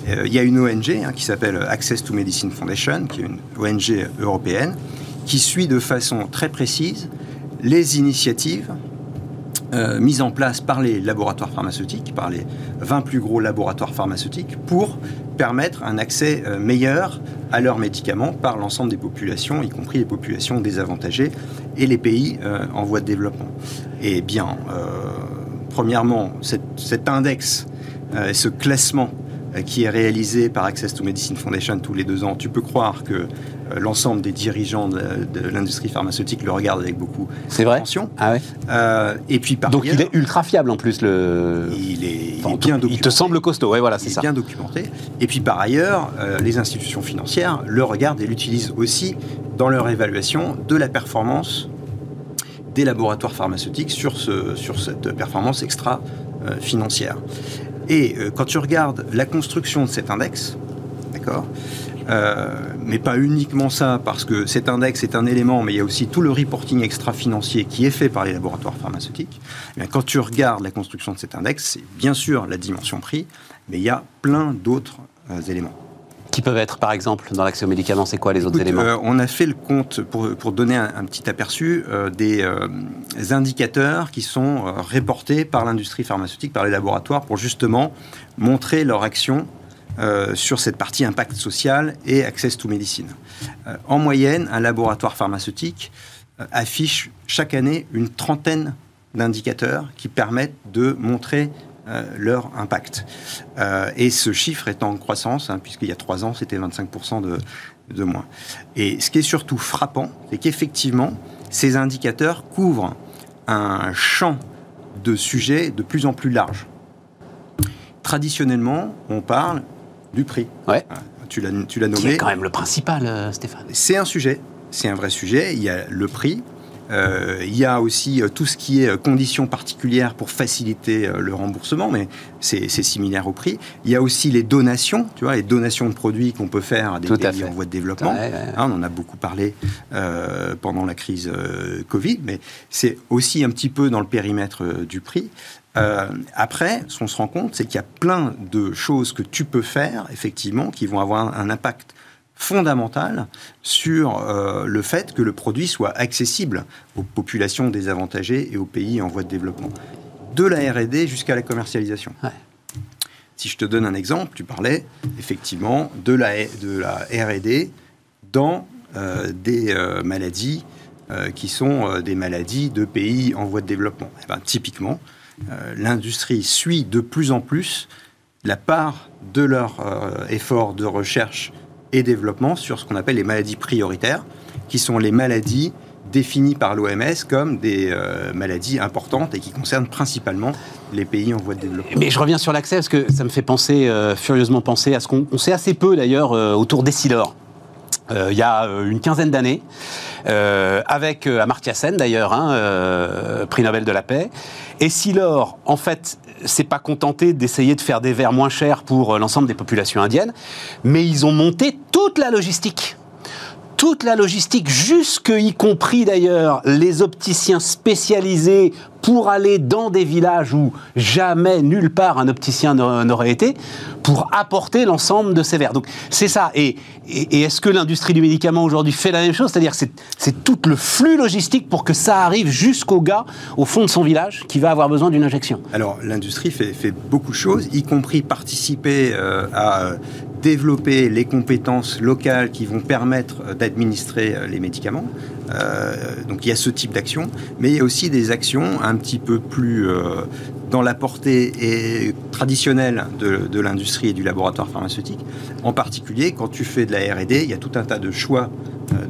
il y a une ONG hein, qui s'appelle Access to Medicine Foundation, qui est une ONG européenne, qui suit de façon très précise les initiatives euh, mise en place par les laboratoires pharmaceutiques, par les 20 plus gros laboratoires pharmaceutiques, pour permettre un accès euh, meilleur à leurs médicaments par l'ensemble des populations, y compris les populations désavantagées et les pays euh, en voie de développement. Et bien, premièrement, cet index, ce classement qui est réalisé par Access to Medicine Foundation tous les deux ans, tu peux croire que euh, l'ensemble des dirigeants de, l'industrie pharmaceutique le regardent avec beaucoup d'attention. Ah ouais. Euh, et puis par Donc il est ultra fiable en plus le. Il est, bien documenté. Il te semble costaud, ouais, voilà, c'est ça. bien documenté. Et puis par ailleurs, euh, les institutions financières le regardent et l'utilisent aussi dans leur évaluation de la performance des laboratoires pharmaceutiques sur, ce, sur cette performance extra financière. Et quand tu regardes la construction de cet index, d'accord, euh, mais pas uniquement ça, parce que cet index est un élément, mais il y a aussi tout le reporting extra-financier qui est fait par les laboratoires pharmaceutiques. Eh quand tu regardes la construction de cet index, c'est bien sûr la dimension prix, mais il y a plein d'autres euh, éléments. Qui peuvent être, par exemple, dans l'accès aux médicaments, c'est quoi les autres éléments? euh, On a fait le compte, pour, pour donner un, petit aperçu, des indicateurs qui sont reportés par l'industrie pharmaceutique, par les laboratoires, pour justement montrer leur action euh, sur cette partie impact social et access to medicine. Euh, en moyenne, un laboratoire pharmaceutique euh, affiche chaque année une trentaine d'indicateurs qui permettent de montrer leur impact. et ce chiffre est en croissance, hein, puisqu'il y a trois ans, c'était 25% de, de moins. Et ce qui est surtout frappant, c'est qu'effectivement, ces indicateurs couvrent un champ de sujets de plus en plus large. Traditionnellement, on parle du prix. Ouais. Tu l'as, tu l'as nommé. C'est quand même le principal, euh, Stéphane. C'est un sujet. C'est un vrai sujet. Il y a le prix. Euh, il y a aussi euh, tout ce qui est conditions particulières pour faciliter le remboursement, mais c'est, similaire au prix. Il y a aussi les donations, tu vois, les donations de produits qu'on peut faire à des pays en voie de développement. Hein, on en a beaucoup parlé pendant la crise Covid, mais c'est aussi un petit peu dans le périmètre du prix. Euh, après, ce qu'on se rend compte, c'est qu'il y a plein de choses que tu peux faire, effectivement, qui vont avoir un impact fondamental sur euh, le fait que le produit soit accessible aux populations désavantagées et aux pays en voie de développement. De la RD jusqu'à la commercialisation. Si je te donne un exemple, tu parlais effectivement de la, de la RD dans euh, des maladies qui sont des maladies de pays en voie de développement. Eh ben, typiquement, euh, l'industrie suit de plus en plus la part de leur euh, effort de recherche et développement sur ce qu'on appelle les maladies prioritaires, qui sont les maladies définies par l'OMS comme des euh, maladies importantes et qui concernent principalement les pays en voie de développement. Mais je reviens sur l'accès parce que ça me fait penser, furieusement penser à ce qu'on sait assez peu d'ailleurs autour d'Essilor. il y a une quinzaine d'années, euh, avec euh, Amartya Sen d'ailleurs, hein, euh, prix Nobel de la paix. Et si l'or, en fait, s'est pas contenté d'essayer de faire des verres moins chers pour l'ensemble des populations indiennes, mais ils ont monté toute la logistique. Toute la logistique, jusque y compris d'ailleurs les opticiens spécialisés pour aller dans des villages où jamais nulle part un opticien n'aurait été, pour apporter l'ensemble de ces verres. Donc c'est ça. Et, est-ce que l'industrie du médicament aujourd'hui fait la même chose? C'est-à-dire c'est, c'est tout le flux logistique pour que ça arrive jusqu'au gars au fond de son village qui va avoir besoin d'une injection. Alors l'industrie fait, beaucoup de choses, y compris participer euh, à développer les compétences locales qui vont permettre euh, d'administrer euh, les médicaments. Euh, donc il y a ce type d'action, mais il y a aussi des actions un petit peu plus dans la portée et traditionnelle de, l'industrie et du laboratoire pharmaceutique. En particulier, quand tu fais de la R&D, il y a tout un tas de choix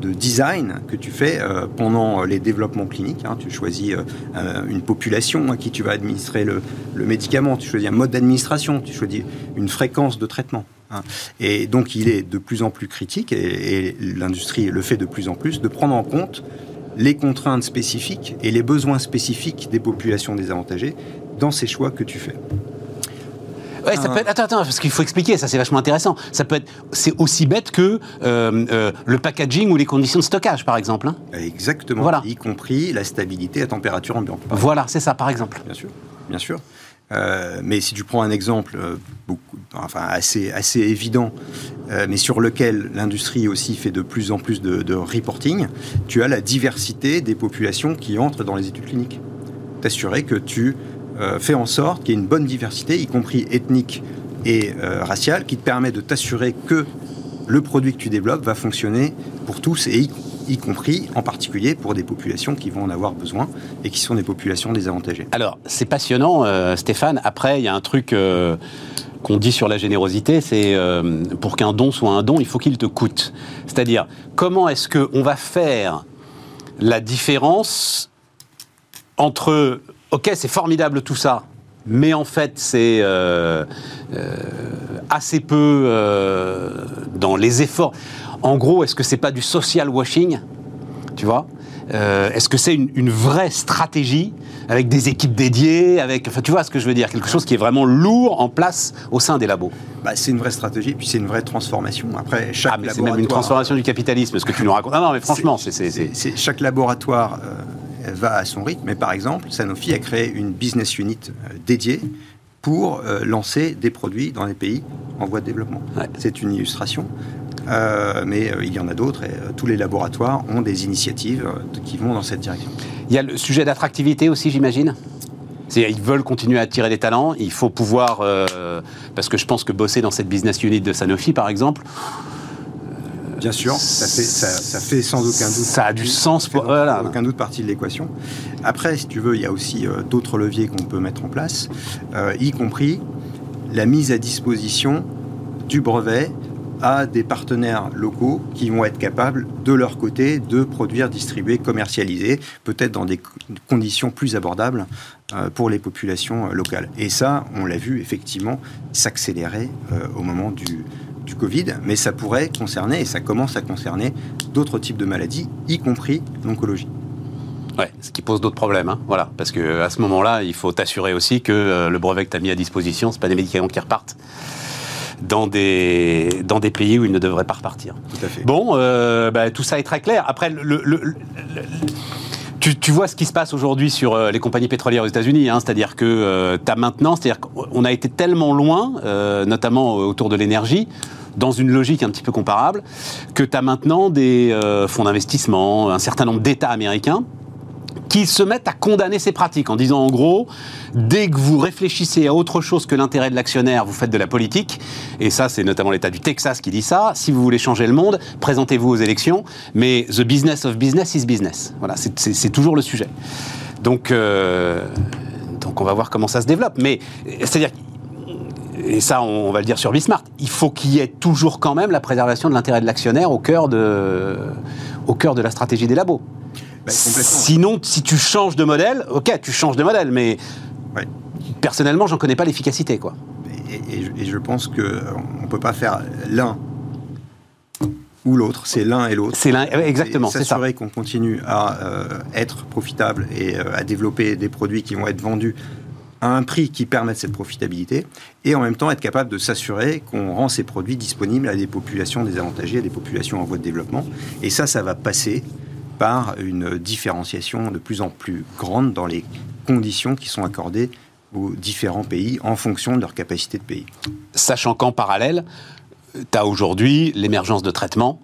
de design que tu fais pendant les développements cliniques. Hein. Tu choisis une population à qui tu vas administrer le médicament, tu choisis un mode d'administration, tu choisis une fréquence de traitement. Hein. Et donc il est de plus en plus critique, et, l'industrie le fait de plus en plus, de prendre en compte les contraintes spécifiques et les besoins spécifiques des populations désavantagées dans ces choix que tu fais. Ouais, ça peut être, attends, attends, parce qu'il faut expliquer, ça c'est vachement intéressant. Ça peut être, c'est aussi bête que euh, euh, le packaging ou les conditions de stockage, par exemple. Hein. Exactement. Voilà. Y compris la stabilité à température ambiante. Voilà, c'est ça, par exemple. Bien sûr, bien sûr. Euh, mais si tu prends un exemple euh, assez, évident, euh, mais sur lequel l'industrie aussi fait de plus en plus de, reporting, tu as la diversité des populations qui entrent dans les études cliniques. t'assurer que tu fais en sorte qu'il y ait une bonne diversité, y compris ethnique et raciale, qui te permet de t'assurer que le produit que tu développes va fonctionner pour tous et y, compris en particulier pour des populations qui vont en avoir besoin et qui sont des populations désavantagées. Alors, c'est passionnant, euh, Stéphane. Après, il y a un truc qu'on dit sur la générosité, c'est pour qu'un don soit un don, il faut qu'il te coûte. C'est-à-dire, comment est-ce qu'on va faire la différence entre ok, c'est formidable tout ça, mais en fait, c'est euh, euh, assez peu euh, dans les efforts. En gros, est-ce que c'est pas du social washing Tu vois? Est-ce que c'est une, vraie stratégie avec des équipes dédiées, avec, enfin, tu vois ce que je veux dire, quelque chose qui est vraiment lourd en place au sein des labos. Bah, c'est une vraie stratégie, puis c'est une vraie transformation. Après, chaque ah, mais c'est même une transformation du capitalisme, ce que tu nous racontes. Non, non, mais franchement, c'est chaque laboratoire va à son rythme. Mais par exemple, Sanofi a créé une business unit euh, dédiée pour euh, lancer des produits dans les pays en voie de développement. C'est une illustration. Euh, mais il y en a d'autres et tous les laboratoires ont des initiatives qui vont dans cette direction. Il y a le sujet d'attractivité aussi, j'imagine? Ils veulent continuer à attirer des talents. Il faut pouvoir, parce que je pense que bosser dans cette business unit de Sanofi, par exemple, Bien sûr, ça fait, ça, fait, sans aucun doute. Ça a du sens pour. Voilà. aucun doute partie de l'équation. Après, si tu veux, il y a aussi euh, d'autres leviers qu'on peut mettre en place, euh, y compris la mise à disposition du brevet à des partenaires locaux qui vont être capables, de leur côté, de produire, distribuer, commercialiser, peut-être dans des conditions plus abordables euh, pour les populations locales. Et ça, on l'a vu effectivement s'accélérer au moment du, du Covid, mais ça pourrait concerner, et ça commence à concerner, d'autres types de maladies, y compris l'oncologie. Ouais, ce qui pose d'autres problèmes, hein. voilà, parce que à ce moment-là, il faut t'assurer aussi que euh, le brevet que tu as mis à disposition, c'est pas des médicaments qui repartent dans des, dans des pays où ils ne devraient pas repartir. Tout à fait. Bon, euh, bah, tout ça est très clair. Après, le, tu, tu, vois ce qui se passe aujourd'hui sur euh, les compagnies pétrolières aux États-Unis, hein, c'est-à-dire que tu as maintenant, c'est-à-dire qu'on a été tellement loin, notamment autour de l'énergie, dans une logique un petit peu comparable, que tu as maintenant des euh, fonds d'investissement, un certain nombre d'États américains qui se mettent à condamner ces pratiques en disant en gros, dès que vous réfléchissez à autre chose que l'intérêt de l'actionnaire, vous faites de la politique. Et ça, c'est notamment l'État du Texas qui dit ça. Si vous voulez changer le monde, présentez-vous aux élections. Mais the business of business is business. Voilà, c'est toujours le sujet. Donc, euh, donc on va voir comment ça se développe. Mais c'est-à-dire et ça, on va le dire sur Bismart, il faut qu'il y ait toujours quand même la préservation de l'intérêt de l'actionnaire au cœur de, au cœur de la stratégie des labos. Ben, Sinon, si tu changes de modèle, ok, tu changes de modèle, mais personnellement, j'en connais pas l'efficacité, quoi. Et, je pense qu'on ne peut pas faire l'un ou l'autre, c'est l'un et l'autre. C'est l'un, exactement, c'est. S'assurer qu'on continue à euh, être profitable et euh, à développer des produits qui vont être vendus à un prix qui permette cette profitabilité et en même temps être capable de s'assurer qu'on rend ces produits disponibles à des populations désavantagées, à des populations en voie de développement. Et ça, ça va passer par une différenciation de plus en plus grande dans les conditions qui sont accordées aux différents pays en fonction de leur capacité de pays. Sachant qu'en parallèle, tu as aujourd'hui l'émergence de traitements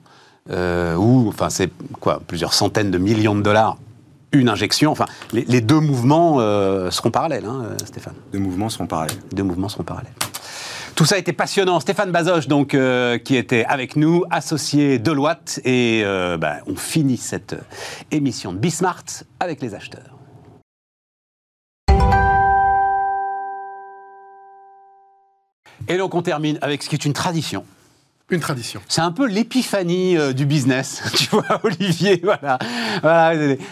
euh, où, enfin, c'est quoi, plusieurs centaines de millions de dollars une injection. Enfin, les, deux mouvements euh, seront parallèles, hein, Stéphane. Deux mouvements seront parallèles. Deux mouvements seront parallèles. Tout ça été passionnant. Stéphane Bazoche, donc, euh, qui était avec nous, associé Deloitte. Et euh, bah, on finit cette émission de Bismart avec les acheteurs. Et donc on termine avec ce qui est une tradition une tradition. C'est un peu l'épiphanie euh, du business, tu vois, Olivier. Voilà.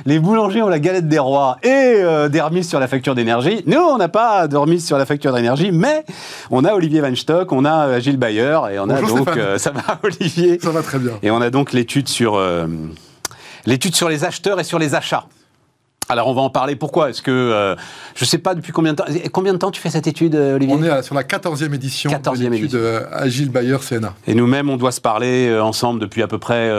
Les boulangers ont la galette des rois et euh, des remises sur la facture d'énergie. Nous, on n'a pas de remise sur la facture d'énergie, mais on a Olivier Weinstock, on a euh, Gilles Bayer et on a donc. ça va, Olivier? Ça va très bien. Et on a donc l'étude sur, l'étude sur les acheteurs et sur les achats. Alors on va en parler. Pourquoi Est-ce que euh, je ne sais pas depuis combien de temps Combien de temps tu fais cette étude, euh, Olivier On est sur la 14e édition 14e de l'étude euh, Agile Bayer CNA. Et nous-mêmes, on doit se parler ensemble depuis à peu près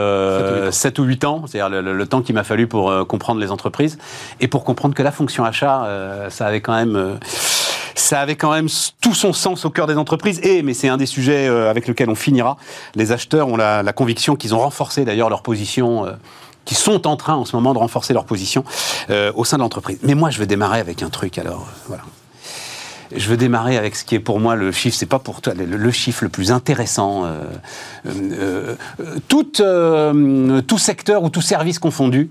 7 ou 8 ans, c'est-à-dire le, temps qu'il m'a fallu pour comprendre les entreprises et pour comprendre que la fonction achat, ça avait quand même ça avait quand même tout son sens au cœur des entreprises. Et, mais c'est un des sujets avec lequel on finira, les acheteurs ont la, la conviction qu'ils ont renforcé d'ailleurs leur position qui sont en train en ce moment de renforcer leur position au sein de l'entreprise. Mais moi, je vais démarrer avec un truc. Alors, voilà. Je veux démarrer avec ce qui est pour moi le chiffre, c'est pas pour toi, le, chiffre le plus intéressant. Euh, euh, euh, tout, tout, secteur ou tout service confondu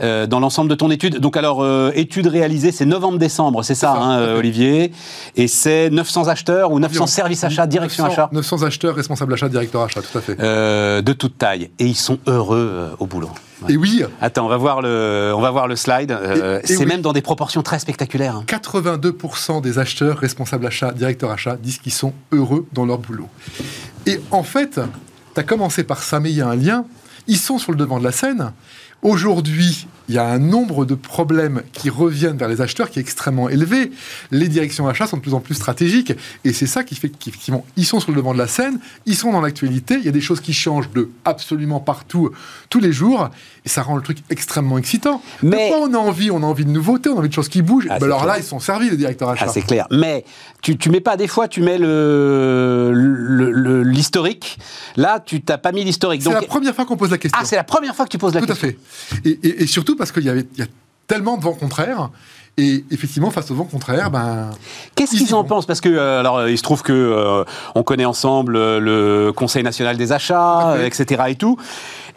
dans l'ensemble de ton étude. Donc alors, étude réalisée, c'est novembre-décembre, c'est ça, hein, Olivier Et c'est 900 acheteurs ou 900 services achats, direction achat 900 acheteurs, responsables achat, directeur achat, tout à fait. de toute taille. Et ils sont heureux au boulot. Et oui. Attends, on va voir le, on va voir le slide. Euh, c'est même dans des proportions très spectaculaires. 82% hein. des acheteurs, responsables achats, directeurs achats disent qu'ils sont heureux dans leur boulot. Et en fait, tu as commencé par ça, mais il y a un lien. Ils sont sur le devant de la scène. Aujourd'hui, il y a un nombre de problèmes qui reviennent vers les acheteurs qui est extrêmement élevé. Les directions achats sont de plus en plus stratégiques. Et c'est ça qui fait qu'effectivement, ils sont sur le devant de la scène, ils sont dans l'actualité. Il y a des choses qui changent de absolument partout, tous les jours. Et ça rend le truc extrêmement excitant. Mais Pourquoi on a envie? On a envie de nouveautés, on a envie de choses qui bougent. Ah, ben alors là, ils sont servis, les directeurs achats. Ah, c'est clair. Mais tu, tu mets pas, des fois, tu mets l'historique. Le, là, tu t'as pas mis l'historique. C'est la première fois qu'on pose la question. Ah, c'est la première fois que tu poses la question. Tout à fait. Et, surtout parce qu'il y, avait, y a tellement de vents contraires. Et effectivement, face au vent contraire, ben. Qu'est-ce qu'ils en pensent? Parce que, euh, alors, il se trouve que euh, on connaît ensemble euh, le Conseil national des achats, etc. et tout.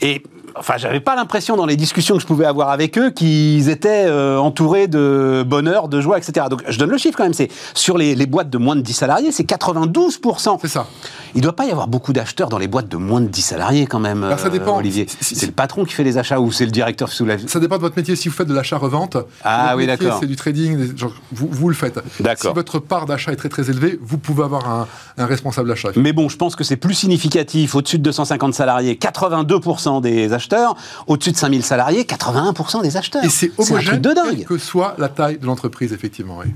Et enfin, j'avais pas l'impression dans les discussions que je pouvais avoir avec eux qu'ils étaient euh, entourés de bonheur, de joie, etc. Donc, je donne le chiffre quand même. C'est sur les, boîtes de moins de 10 salariés, c'est 92 C'est ça. Il doit pas y avoir beaucoup d'acheteurs dans les boîtes de moins de 10 salariés quand même. Alors, ça dépend. Olivier, c'est le patron qui fait les achats ou c'est le directeur sous la. Ça dépend de votre métier. Si vous faites de l'achat-revente, ah oui, d'accord. C'est du trading. vous, vous, le faites. D'accord. Si votre part d'achat est très très élevée, vous pouvez avoir un, un responsable d'achat. Mais bon, je pense que c'est plus significatif au-dessus de 250 salariés, 82% des acheteurs, au-dessus de 5000 salariés, 81% des acheteurs. Et c'est homogène, de dingue. quelle que soit la taille de l'entreprise, effectivement. Oui.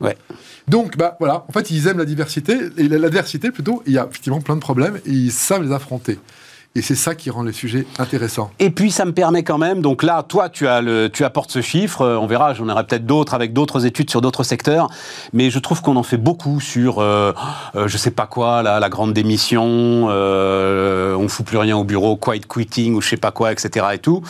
Ouais. Donc, bah, voilà, en fait, ils aiment la diversité, et l'adversité plutôt, il y a effectivement plein de problèmes, et ils savent les affronter. Et c'est ça qui rend les sujets intéressants. Et puis ça me permet quand même, donc là, toi, tu, apportes ce chiffre, euh, on verra, j'en aurai peut-être d'autres avec d'autres études sur d'autres secteurs, mais je trouve qu'on en fait beaucoup sur, euh, euh, je sais pas quoi, la, grande démission, euh, on fout plus rien au bureau, quiet quitting ou je sais pas quoi, etc. et tout.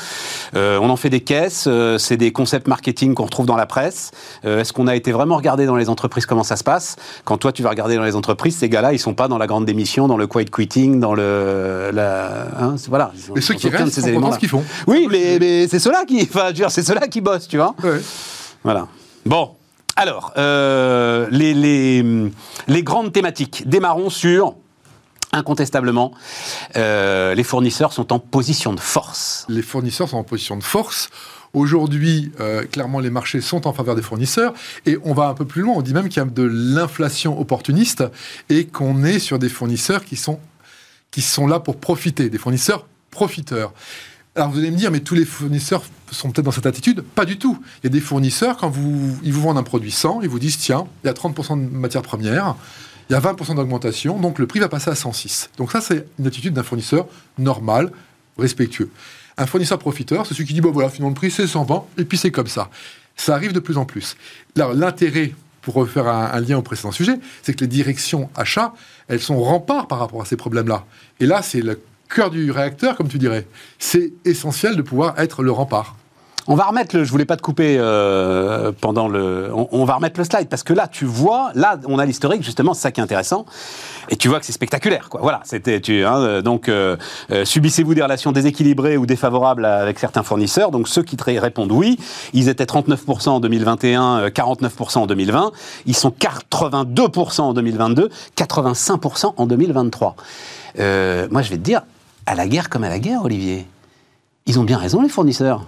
Euh, on en fait des caisses, c'est des concepts marketing qu'on retrouve dans la presse. Est-ce qu'on a été vraiment regardé dans les entreprises? Comment ça se passe? Quand toi, tu vas regarder dans les entreprises, ces gars-là, ils sont pas dans la grande démission, dans le quiet quitting, dans le... Hein, voilà. Et ceux qui restent, ces éléments ce qu'ils font. Oui, mais, c'est ceux-là qui, enfin, c'est ceux-là qui bossent, tu vois. Voilà. Bon. Alors, euh, les, les, grandes thématiques. Démarrons sur incontestablement, euh, les fournisseurs sont en position de force. Les fournisseurs sont en position de force. Aujourd'hui, euh, clairement, les marchés sont en faveur des fournisseurs. Et on va un peu plus loin. On dit même qu'il y a de l'inflation opportuniste et qu'on est sur des fournisseurs qui sont qui sont là pour profiter, des fournisseurs profiteurs. Alors vous allez me dire, mais tous les fournisseurs sont peut-être dans cette attitude? Pas du tout. Il y a des fournisseurs, quand ils vous vendent un produit 100, ils vous disent, tiens, il y a 30% de matières premières, il y a 20% d'augmentation, donc le prix va passer à 106. Donc ça, c'est une attitude d'un fournisseur normal, respectueux. Un fournisseur profiteur, c'est celui qui dit, bon voilà, finalement le prix c'est 120, et puis c'est comme ça. Ça arrive de plus en plus. l'intérêt pour refaire un, lien au précédent sujet, c'est que les directions achats, elles sont remparts par rapport à ces problèmes-là. Et là, c'est le cœur du réacteur, comme tu dirais. C'est essentiel de pouvoir être le rempart. On va remettre le. Je voulais pas te couper euh, pendant le. On, va remettre le slide parce que là, tu vois, là, on a l'historique justement, c'est ça qui est intéressant, et tu vois que c'est spectaculaire, quoi. Voilà, c'était. Tu, hein, donc, euh, euh, subissez-vous des relations déséquilibrées ou défavorables avec certains fournisseurs Donc, ceux qui répondent oui, ils étaient 39% en 2021, 49% en 2020, ils sont 82% en 2022, 85% en 2023. moi, je vais te dire, à la guerre comme à la guerre, Olivier. Ils ont bien raison, les fournisseurs.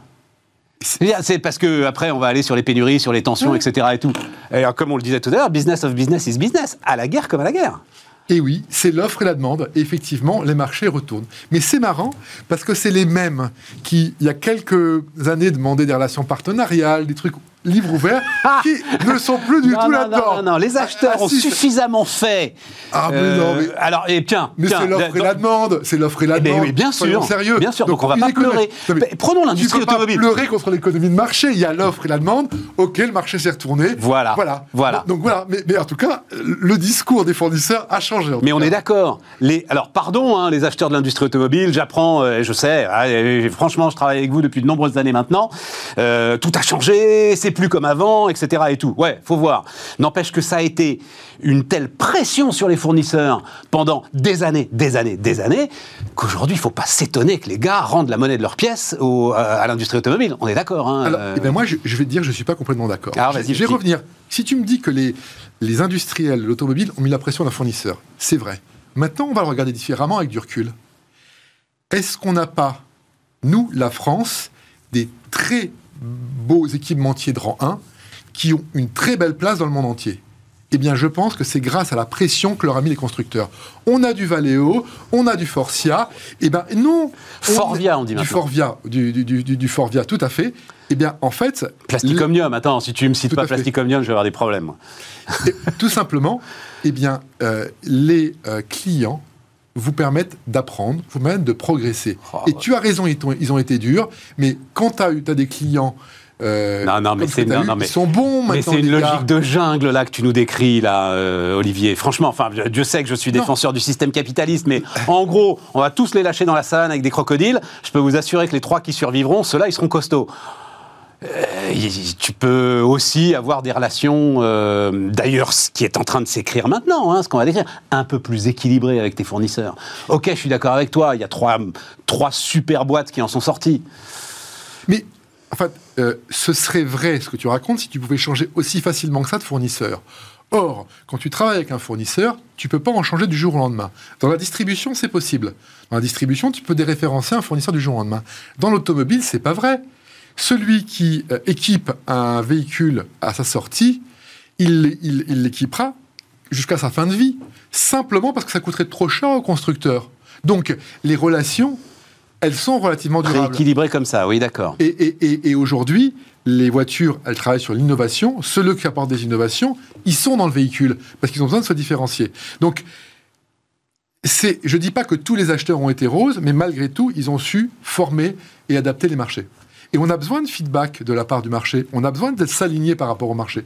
C'est parce que après on va aller sur les pénuries, sur les tensions, etc. Et tout. Et comme on le disait tout à l'heure, business of business is business. À la guerre comme à la guerre. Et oui, c'est l'offre et la demande. Et effectivement, les marchés retournent. Mais c'est marrant parce que c'est les mêmes qui, il y a quelques années, demandaient des relations partenariales, des trucs livre ouvert, qui ne sont plus du Non, tout là-dedans. non, non, non, les acheteurs Ah, ont suffisamment fait. Ah, mais Euh, non, mais- Alors, et tiens, Mais c'est l'offre et la demande, c'est l'offre et la Eh ben demande. oui, bien sûr, sérieux. bien sûr, donc on va pas pleurer. Non, mais Mais prenons l'industrie automobile. Pas pleurer contre l'économie de marché. Il y a l'offre et la demande. Ok, le marché s'est retourné. Voilà, voilà, voilà. Donc voilà. Mais, mais en tout cas, le discours des fournisseurs a changé. Mais on cas. est d'accord. Les, alors, pardon, hein, les acheteurs de l'industrie automobile, j'apprends, euh, je sais, ah, et franchement, je travaille avec vous depuis de nombreuses années maintenant. Euh, tout a changé, c'est plus comme avant, etc. et tout. Ouais, faut voir. N'empêche que ça a été une telle pression sur les fournisseurs pendant des années, des années, des années, qu'aujourd'hui, il faut pas s'étonner que les gars rendent la monnaie de leurs pièces au- à, à l'industrie automobile. On est d'accord. Hein, Alors, euh, eh ben moi, je, je vais te dire, je suis pas complètement d'accord. Alors, Je- vas-y, je vais revenir. Si tu me dis que les, les industriels de l'automobile ont mis la pression d'un fournisseur, c'est vrai. Maintenant, on va le regarder différemment avec du recul. Est-ce qu'on n'a pas, nous, la France, des très beaux équipementiers de rang 1 qui ont une très belle place dans le monde entier eh bien, je pense que c'est grâce à la pression que leur a mis les constructeurs. On a du Valeo, on a du Forcia. Eh bien, non. Forvia, on dit Du maintenant. Forvia, du, du, du, du Forvia, tout à fait. Eh bien, en fait, Plasticomnium, attends, si tu me cites Tout pas à fait. Plasticomnium, je vais avoir des problèmes. Et tout simplement, eh bien, euh, les euh, clients vous permettent d'apprendre, vous permettent de progresser. Oh, Et ouais. tu as raison, ils, ont été durs, mais quand tu as, des clients euh, Non, non, mais c'est- non, non, mais- ils sont bons Mais c'est une logique de jungle là que tu nous décris là, euh, Olivier. Franchement, enfin, Dieu sait que je suis Non. défenseur du système capitaliste, mais en gros, on va tous les lâcher dans la savane avec des crocodiles. Je peux vous assurer que les trois qui survivront, ceux-là, ils seront costauds. Euh, tu peux aussi avoir des relations, euh, d'ailleurs, ce qui est en train de s'écrire maintenant, hein, ce qu'on va décrire, un peu plus équilibrées avec tes fournisseurs. Ok, je suis d'accord avec toi, il y a trois, trois super boîtes qui en sont sorties. Mais en fait, euh, ce serait vrai ce que tu racontes si tu pouvais changer aussi facilement que ça de fournisseur. Or, quand tu travailles avec un fournisseur, tu peux pas en changer du jour au lendemain. Dans la distribution, c'est possible. Dans la distribution, tu peux déréférencer un fournisseur du jour au lendemain. Dans l'automobile, c'est pas vrai. Celui qui euh, équipe un véhicule à sa sortie, il l'équipera jusqu'à sa fin de vie, simplement parce que ça coûterait trop cher au constructeur. Donc, les relations, elles sont relativement durables. Rééquilibrées comme ça, oui, d'accord. Et, et- et- et aujourd'hui, les voitures, elles travaillent sur l'innovation. Ceux qui apportent des innovations, ils sont dans le véhicule parce qu'ils ont besoin de se différencier. Donc, c'est, je dis pas que tous les acheteurs ont été roses, mais malgré tout, ils ont su former et adapter les marchés. Et on a besoin de feedback de la part du marché. On a besoin de s'aligner par rapport au marché.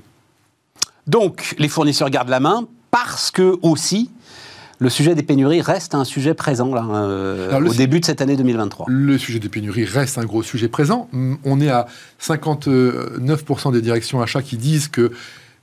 Donc, les fournisseurs gardent la main parce que aussi le sujet des pénuries reste un sujet présent là, euh, Alors, au su- début de cette année 2023. Le sujet des pénuries reste un gros sujet présent. Hum, On est à 59% des directions achats qui disent qu'il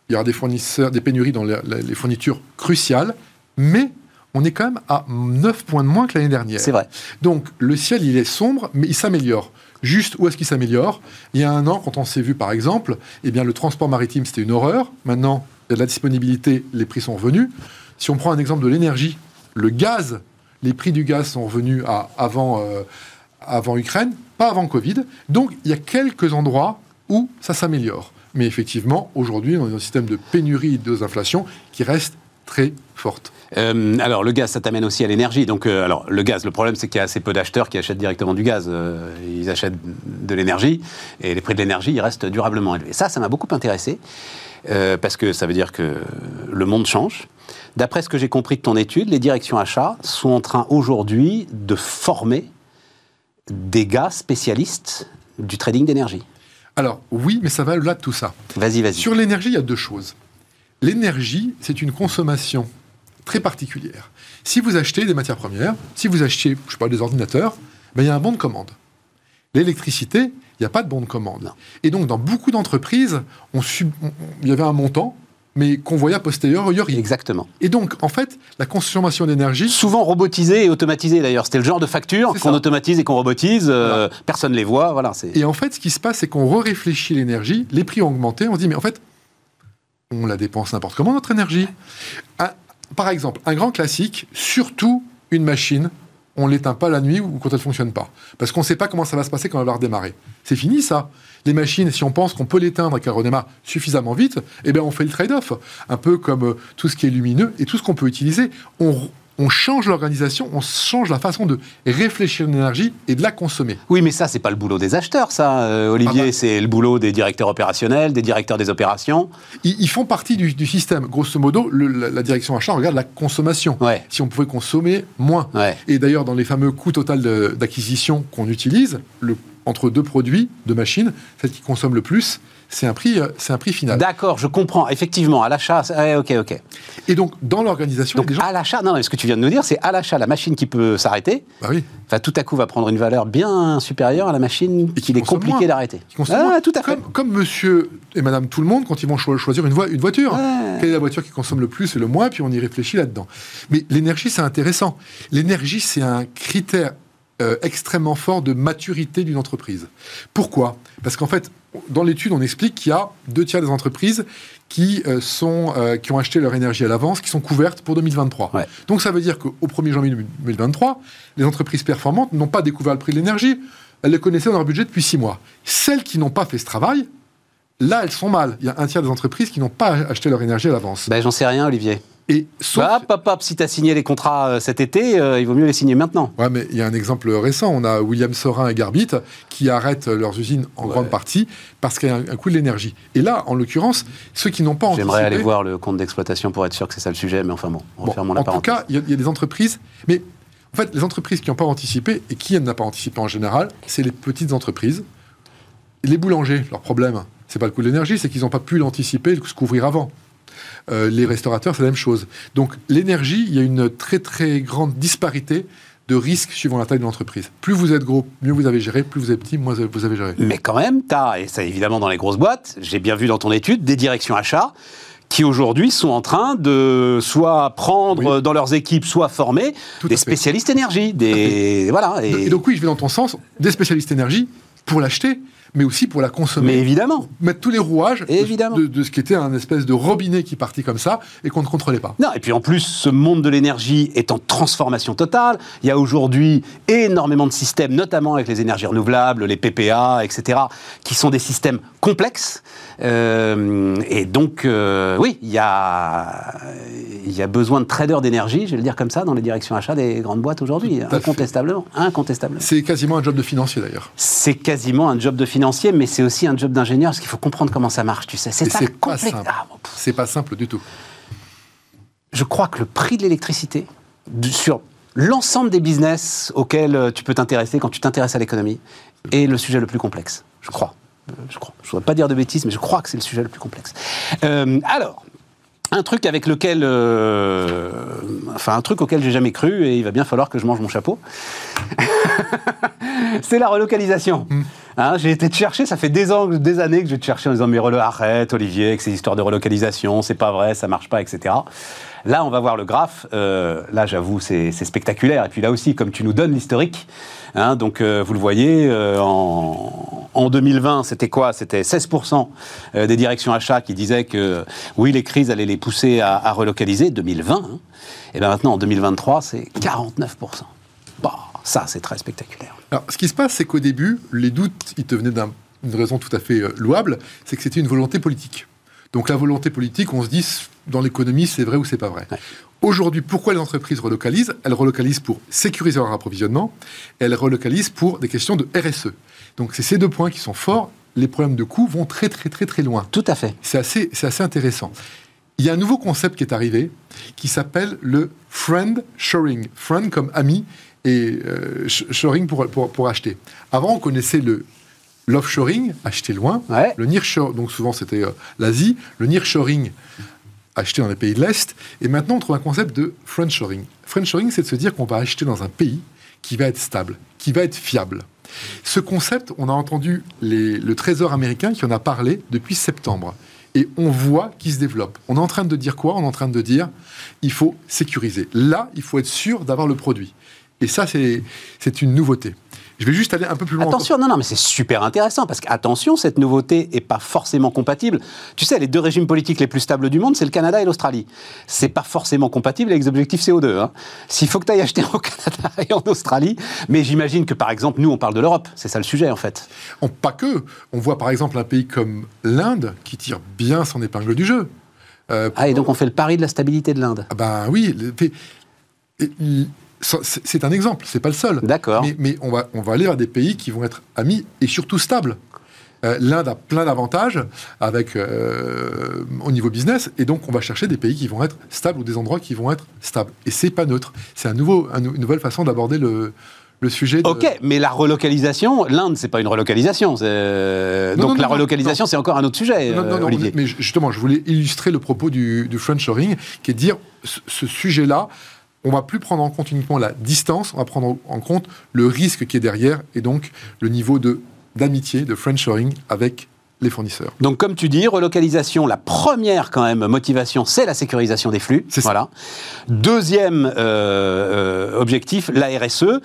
y aura des fournisseurs, des pénuries dans les, les fournitures cruciales, mais on est quand même à 9 points de moins que l'année dernière. C'est vrai. Donc le ciel, il est sombre, mais il s'améliore. Juste où est-ce qu'il s'améliore? Il y a un an, quand on s'est vu par exemple, eh bien, le transport maritime, c'était une horreur. Maintenant, il y a de la disponibilité, les prix sont revenus. Si on prend un exemple de l'énergie, le gaz, les prix du gaz sont revenus euh, avant Ukraine, pas avant Covid. Donc il y a quelques endroits où ça s'améliore. Mais effectivement, aujourd'hui, on est dans un système de pénurie et de inflation qui reste très forte. Euh, alors, le gaz, ça t'amène aussi à l'énergie. Donc, euh, alors, le gaz, le problème, c'est qu'il y a assez peu d'acheteurs qui achètent directement du gaz. Euh, ils achètent de l'énergie et les prix de l'énergie, ils restent durablement élevés. Ça, ça m'a beaucoup intéressé parce que ça veut dire que le monde change. D'après ce que j'ai compris de ton étude, les directions achats sont en train aujourd'hui de former des gars spécialistes du trading d'énergie. Alors oui, mais ça va au-delà de tout ça. Vas-y, vas-y. Sur l'énergie, il y a deux choses. L'énergie, c'est une consommation très particulière. Si vous achetez des matières premières, si vous achetez, je pas, des ordinateurs, ben, il y a un bon de commande. L'électricité, il n'y a pas de bon de commande. Et donc, dans beaucoup d'entreprises, sub- il y avait un montant, mais qu'on voyait a posteriori. Exactement. Et donc, en fait, la consommation d'énergie, Souvent robotisé et automatisé d'ailleurs. C'était le genre de facture qu'on automatise et qu'on robotise. euh, Personne ne les voit. Voilà. Et en fait, ce qui se passe, c'est qu'on réfléchit l'énergie, les prix ont augmenté, on se dit, mais en fait, on la dépense n'importe comment, notre énergie. Par exemple, un grand classique, surtout une machine, on l'éteint pas la nuit ou quand elle fonctionne pas. Parce qu'on ne sait pas comment ça va se passer quand elle va redémarrer. C'est fini ça. Les machines, si on pense qu'on peut l'éteindre et qu'elle redémarre suffisamment vite, eh bien on fait le trade-off. Un peu comme euh, tout ce qui est lumineux et tout ce qu'on peut utiliser. On, on change l'organisation, on change la façon de réfléchir l'énergie et de la consommer. Oui, mais ça, c'est pas le boulot des acheteurs, ça, euh, Olivier. Ah bah. C'est le boulot des directeurs opérationnels, des directeurs des opérations. Ils, ils font partie du, du système. Grosso modo, le- la, la direction achat regarde la consommation. Ouais. Si on pouvait consommer moins. Ouais. Et d'ailleurs, dans les fameux coûts total d'acquisition qu'on utilise, le- entre deux produits, deux machines, celle qui consomme le plus, c'est un prix, euh, c'est un prix final. D'accord, je comprends. Effectivement, à l'achat, ouais, ok, ok. Et donc, dans l'organisation, Donc gens... à l'achat, non, mais ce que tu viens de nous dire, c'est à l'achat, la machine qui peut s'arrêter, Bah oui, enfin, tout à coup va prendre une valeur bien supérieure à la machine Et qui qu'il est compliqué moins. consomme Ah, moins. tout à fait. Comme, comme monsieur et madame tout le monde, quand ils vont cho- choisir une, voi- une voiture. Ouais. Quelle est la voiture qui consomme le plus et le moins, puis on y réfléchit là-dedans. Mais l'énergie, c'est intéressant. L'énergie, c'est un critère euh, extrêmement fort de maturité d'une entreprise. Pourquoi? Parce qu'en fait, dans l'étude, on explique qu'il y a deux tiers des entreprises qui, euh, sont, euh, qui ont acheté leur énergie à l'avance, qui sont couvertes pour 2023. Ouais. Donc ça veut dire qu'au 1er janvier 2023, les entreprises performantes n'ont pas découvert le prix de l'énergie, elles le connaissaient dans leur budget depuis six mois. Celles qui n'ont pas fait ce travail, là, elles sont mal. Il y a un tiers des entreprises qui n'ont pas acheté leur énergie à l'avance. Ben, j'en sais rien, Olivier. Et sauf... Bah, hop, hop, si tu as signé les contrats euh, cet été, euh, il vaut mieux les signer maintenant. Ouais, mais il y a un exemple récent. On a William Sorin et Garbit qui arrêtent leurs usines en grande partie parce qu'il y a un, un coût de l'énergie. Et là, en l'occurrence, ceux qui n'ont pas anticipé... J'aimerais aller voir le compte d'exploitation pour être sûr que c'est ça le sujet, mais enfin bon, Bon, refermons la en tout cas, il y, a- il y a des entreprises, mais en fait, les entreprises qui n'ont pas anticipé, et qui n'a pas anticipé en général, c'est les petites entreprises. Les boulangers, leur problème, c'est pas le coût de l'énergie, c'est qu'ils n'ont pas pu l'anticiper se couvrir avant. Euh, les restaurateurs, c'est la même chose. Donc, l'énergie, il y a une très très grande disparité de risques suivant la taille de l'entreprise. Plus vous êtes gros, mieux vous avez géré, plus vous êtes petit, moins vous avez géré. Mais quand même, tu as, et ça évidemment dans les grosses boîtes, j'ai bien vu dans ton étude, des directions achats qui aujourd'hui sont en train de soit prendre Oui. dans leurs équipes, soit former Tout des fait. spécialistes énergie, des voilà. Et, Et donc oui, je vais dans ton sens, des spécialistes énergie pour l'acheter, mais aussi pour la consommer. mais évidemment. mettre tous les rouages de- Évidemment. De, de ce qui était un espèce de robinet qui partit comme ça et qu'on ne contrôlait pas. Non, et puis en plus, ce monde de l'énergie est en transformation totale. Il y a aujourd'hui énormément de systèmes, notamment avec les énergies renouvelables, les PPA, etc., qui sont des systèmes complexes. Euh, et donc, euh, oui, il y a, il y a besoin de traders d'énergie, je vais le dire comme ça, dans les directions achats des grandes boîtes aujourd'hui, incontestablement. incontestablement. C'est quasiment un job de financier d'ailleurs. C'est quasiment un job de financier, mais c'est aussi un job d'ingénieur, parce qu'il faut comprendre comment ça marche, tu sais. C'est ça pas. Ah, bon. C'est pas simple du tout. je crois que le prix de l'électricité sur l'ensemble des business auxquels euh, tu peux t'intéresser quand tu t'intéresses à l'économie est le sujet le plus complexe. Je crois. Euh, Je crois. Je ne voudrais pas dire de bêtises, mais je crois que c'est le sujet le plus complexe. Euh, alors. Un truc avec lequel, euh, enfin un truc auquel j'ai jamais cru et il va bien falloir que je mange mon chapeau. c'est la relocalisation. Hein, j'ai été te chercher, ça fait des, ans, des années que je vais te chercher en disant mais relo- arrête Olivier avec ces histoires de relocalisation, c'est pas vrai, ça marche pas, etc. Là, on va voir le graphe. Euh, là, j'avoue, c'est spectaculaire. Et puis là aussi, comme tu nous donnes l'historique, hein, donc euh, vous le voyez, euh, en, en 2020, c'était quoi? C'était 16% euh, des directions achats qui disaient que oui, les crises allaient les pousser à, à relocaliser. 2020. hein. Et bien maintenant, en 2023, c'est 49%. Bah, ça, c'est très spectaculaire. Alors, ce qui se passe, c'est qu'au début, les doutes, ils te venaient d'un- d'une raison tout à fait euh, louable, c'est que c'était une volonté politique. Donc la volonté politique, on se dit, dans l'économie, c'est vrai ou c'est pas vrai. Ouais. Aujourd'hui, pourquoi les entreprises relocalisent? Elles relocalisent pour sécuriser leur approvisionnement, elles relocalisent pour des questions de RSE. Donc c'est ces deux points qui sont forts. Les problèmes de coûts vont très très très très loin. Tout à fait. C'est assez, c'est assez intéressant. Il y a un nouveau concept qui est arrivé qui s'appelle le friend shoring. Friend comme ami et euh, sh- shoring pour, pour, pour acheter. Avant, on connaissait le l'offshoring, acheter loin. Ouais. Le nearshore, donc souvent c'était euh, l'Asie. Le nearshoring, acheter dans les pays de l'Est. Et maintenant, on trouve un concept de friendshoring. Friendshoring, c'est de se dire qu'on va acheter dans un pays qui va être stable, qui va être fiable. Ce concept, on a entendu les- le Trésor américain qui en a parlé depuis septembre. Et on voit qu'il se développe. On est en train de dire quoi? On est en train de dire il faut sécuriser. Là, il faut être sûr d'avoir le produit. Et ça, c'est une nouveauté. Je vais juste aller un peu plus loin. Attention, non, non, mais c'est super intéressant parce que, attention, cette nouveauté n'est pas forcément compatible. Tu sais, les deux régimes politiques les plus stables du monde, c'est le Canada et l'Australie. C'est pas forcément compatible avec les objectifs CO2. Hein. S'il faut que tu ailles acheter au Canada et en Australie, mais j'imagine que, par exemple, nous, on parle de l'Europe. C'est ça le sujet, en fait. On- pas que. On voit par exemple un pays comme l'Inde qui tire bien son épingle du jeu. Euh, Ah, et donc on fait le pari de la stabilité de l'Inde. Ah ben oui, Et c'est un exemple, c'est pas le seul. D'accord. Mais, mais on, va, on va aller vers des pays qui vont être amis et surtout stables. Euh, L'Inde a plein d'avantages avec, euh, au niveau business, et donc on va chercher des pays qui vont être stables ou des endroits qui vont être stables. Et c'est pas neutre. C'est un nouveau, un nou- une nouvelle façon d'aborder le, le sujet. De... Ok, mais la relocalisation, l'Inde, c'est pas une relocalisation. Non, Donc non, la relocalisation, c'est encore un autre sujet, Non, non, non, Olivier. mais justement, je voulais illustrer le propos du, du Frenchoring, qui est de dire ce, ce sujet-là, on va plus prendre en compte uniquement la distance, on va prendre en compte le risque qui est derrière et donc le niveau de d'amitié, de Frenchoring avec les fournisseurs. Donc, comme tu dis, relocalisation, la première quand même motivation, c'est la sécurisation des flux. C'est ça. Voilà. Deuxième euh, euh, objectif, la RSE,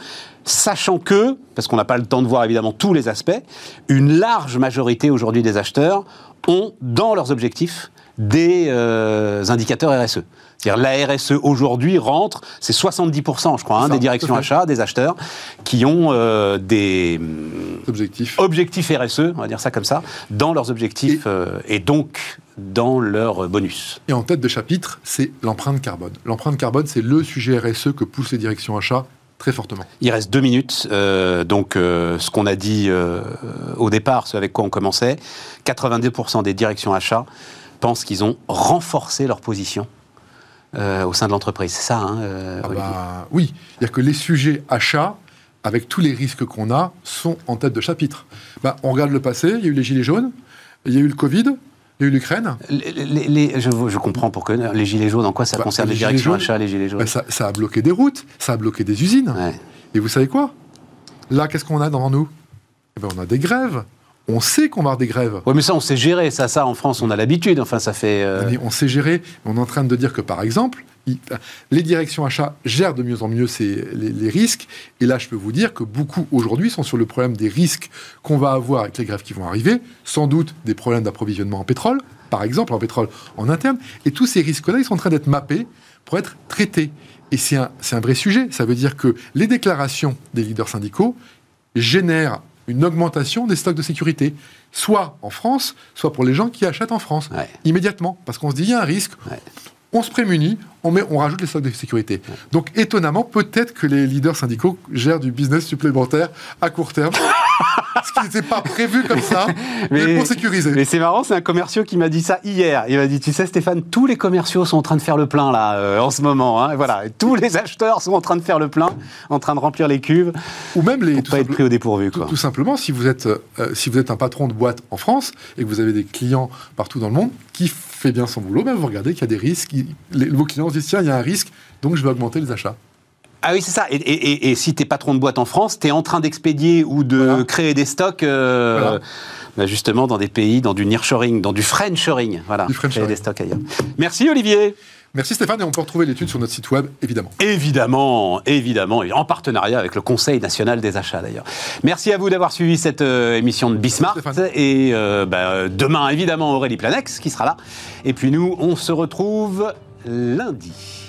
sachant que, parce qu'on n'a pas le temps de voir évidemment tous les aspects, une large majorité aujourd'hui des acheteurs ont dans leurs objectifs des euh, indicateurs RSE. C'est-à-dire la RSE aujourd'hui rentre, c'est 70% je crois, hein, des directions achats, des acheteurs, qui ont euh, des Objectif. objectifs RSE, on va dire ça comme ça, dans leurs objectifs euh, et donc dans leurs bonus. Et en tête de chapitre, c'est l'empreinte carbone. L'empreinte carbone, c'est le sujet RSE que poussent les directions achats très fortement. Il reste deux minutes, euh, donc euh, ce qu'on a dit euh, au départ, ce avec quoi on commençait, 82% des directions achats pensent qu'ils ont renforcé leur position euh, au sein de l'entreprise. C'est ça, hein, euh, Ah bah, oui, c'est-à-dire que les sujets achats, avec tous les risques qu'on a, sont en tête de chapitre. Bah, on regarde le passé, il y a eu les gilets jaunes, il y a eu le Covid, il y a eu l'Ukraine. Les- les- les- je, je comprends pour que les gilets jaunes, en quoi ça Bah, concerne les directions achats, les gilets jaunes Bah, ça, ça a bloqué des routes, ça a bloqué des usines. Ouais. Et vous savez quoi? Là, qu'est-ce qu'on a devant nous? Eh ben, On a des grèves. On sait qu'on va avoir des grèves. Ouais, mais ça, on sait gérer. Ça, ça, en France, on a l'habitude. Enfin, ça fait. euh, on sait gérer. On est en train de dire que, par exemple, les directions achats gèrent de mieux en mieux ces, les, les risques. Et là, je peux vous dire que beaucoup aujourd'hui sont sur le problème des risques qu'on va avoir avec les grèves qui vont arriver. Sans doute des problèmes d'approvisionnement en pétrole, par exemple, en pétrole en interne. Et tous ces risques-là, ils sont en train d'être mappés pour être traités. Et c'est un, c'est un vrai sujet. Ça veut dire que les déclarations des leaders syndicaux génèrent une augmentation des stocks de sécurité, soit en France, soit pour les gens qui achètent en France, Ouais. immédiatement, parce qu'on se dit il y a un risque, Ouais. On se prémunit, on, met, on rajoute les stocks de sécurité. Donc étonnamment, peut-être que les leaders syndicaux gèrent du business supplémentaire à court terme, ce qui n'était pas prévu comme ça, mais, Mais- pour sécuriser. Mais c'est marrant, c'est un commerciaux qui m'a dit ça hier. Il m'a dit, tu sais Stéphane, tous les commerciaux sont en train de faire le plein là, euh, en ce moment. hein. voilà, Et tous les acheteurs sont en train de faire le plein, en train de remplir les cuves, Ou même les, pour tout pas être pris au dépourvu. Tout, Quoi. tout simplement, si vous, êtes, euh, si vous êtes un patron de boîte en France et que vous avez des clients partout dans le monde qui fait bien son boulot, ben vous regardez qu'il y a des risques. Vos clients se disent tiens, il y a un risque, donc je vais augmenter les achats. Ah oui, c'est ça. Et, et, et- et si t'es patron de boîte en France, t'es en train d'expédier ou de Voilà. créer des stocks. euh, Voilà. bah, justement dans des pays, dans du nearshoring, dans du friendshoring, voilà, Du créer des stocks ailleurs. Merci Olivier. Merci Stéphane, et on peut retrouver l'étude sur notre site web, évidemment. Évidemment, évidemment, et en partenariat avec le Conseil national des achats d'ailleurs. Merci à vous d'avoir suivi cette euh, émission de. Stéphane. Et euh, bah, demain, évidemment, Aurélie Planex qui sera là. Et puis nous, on se retrouve lundi.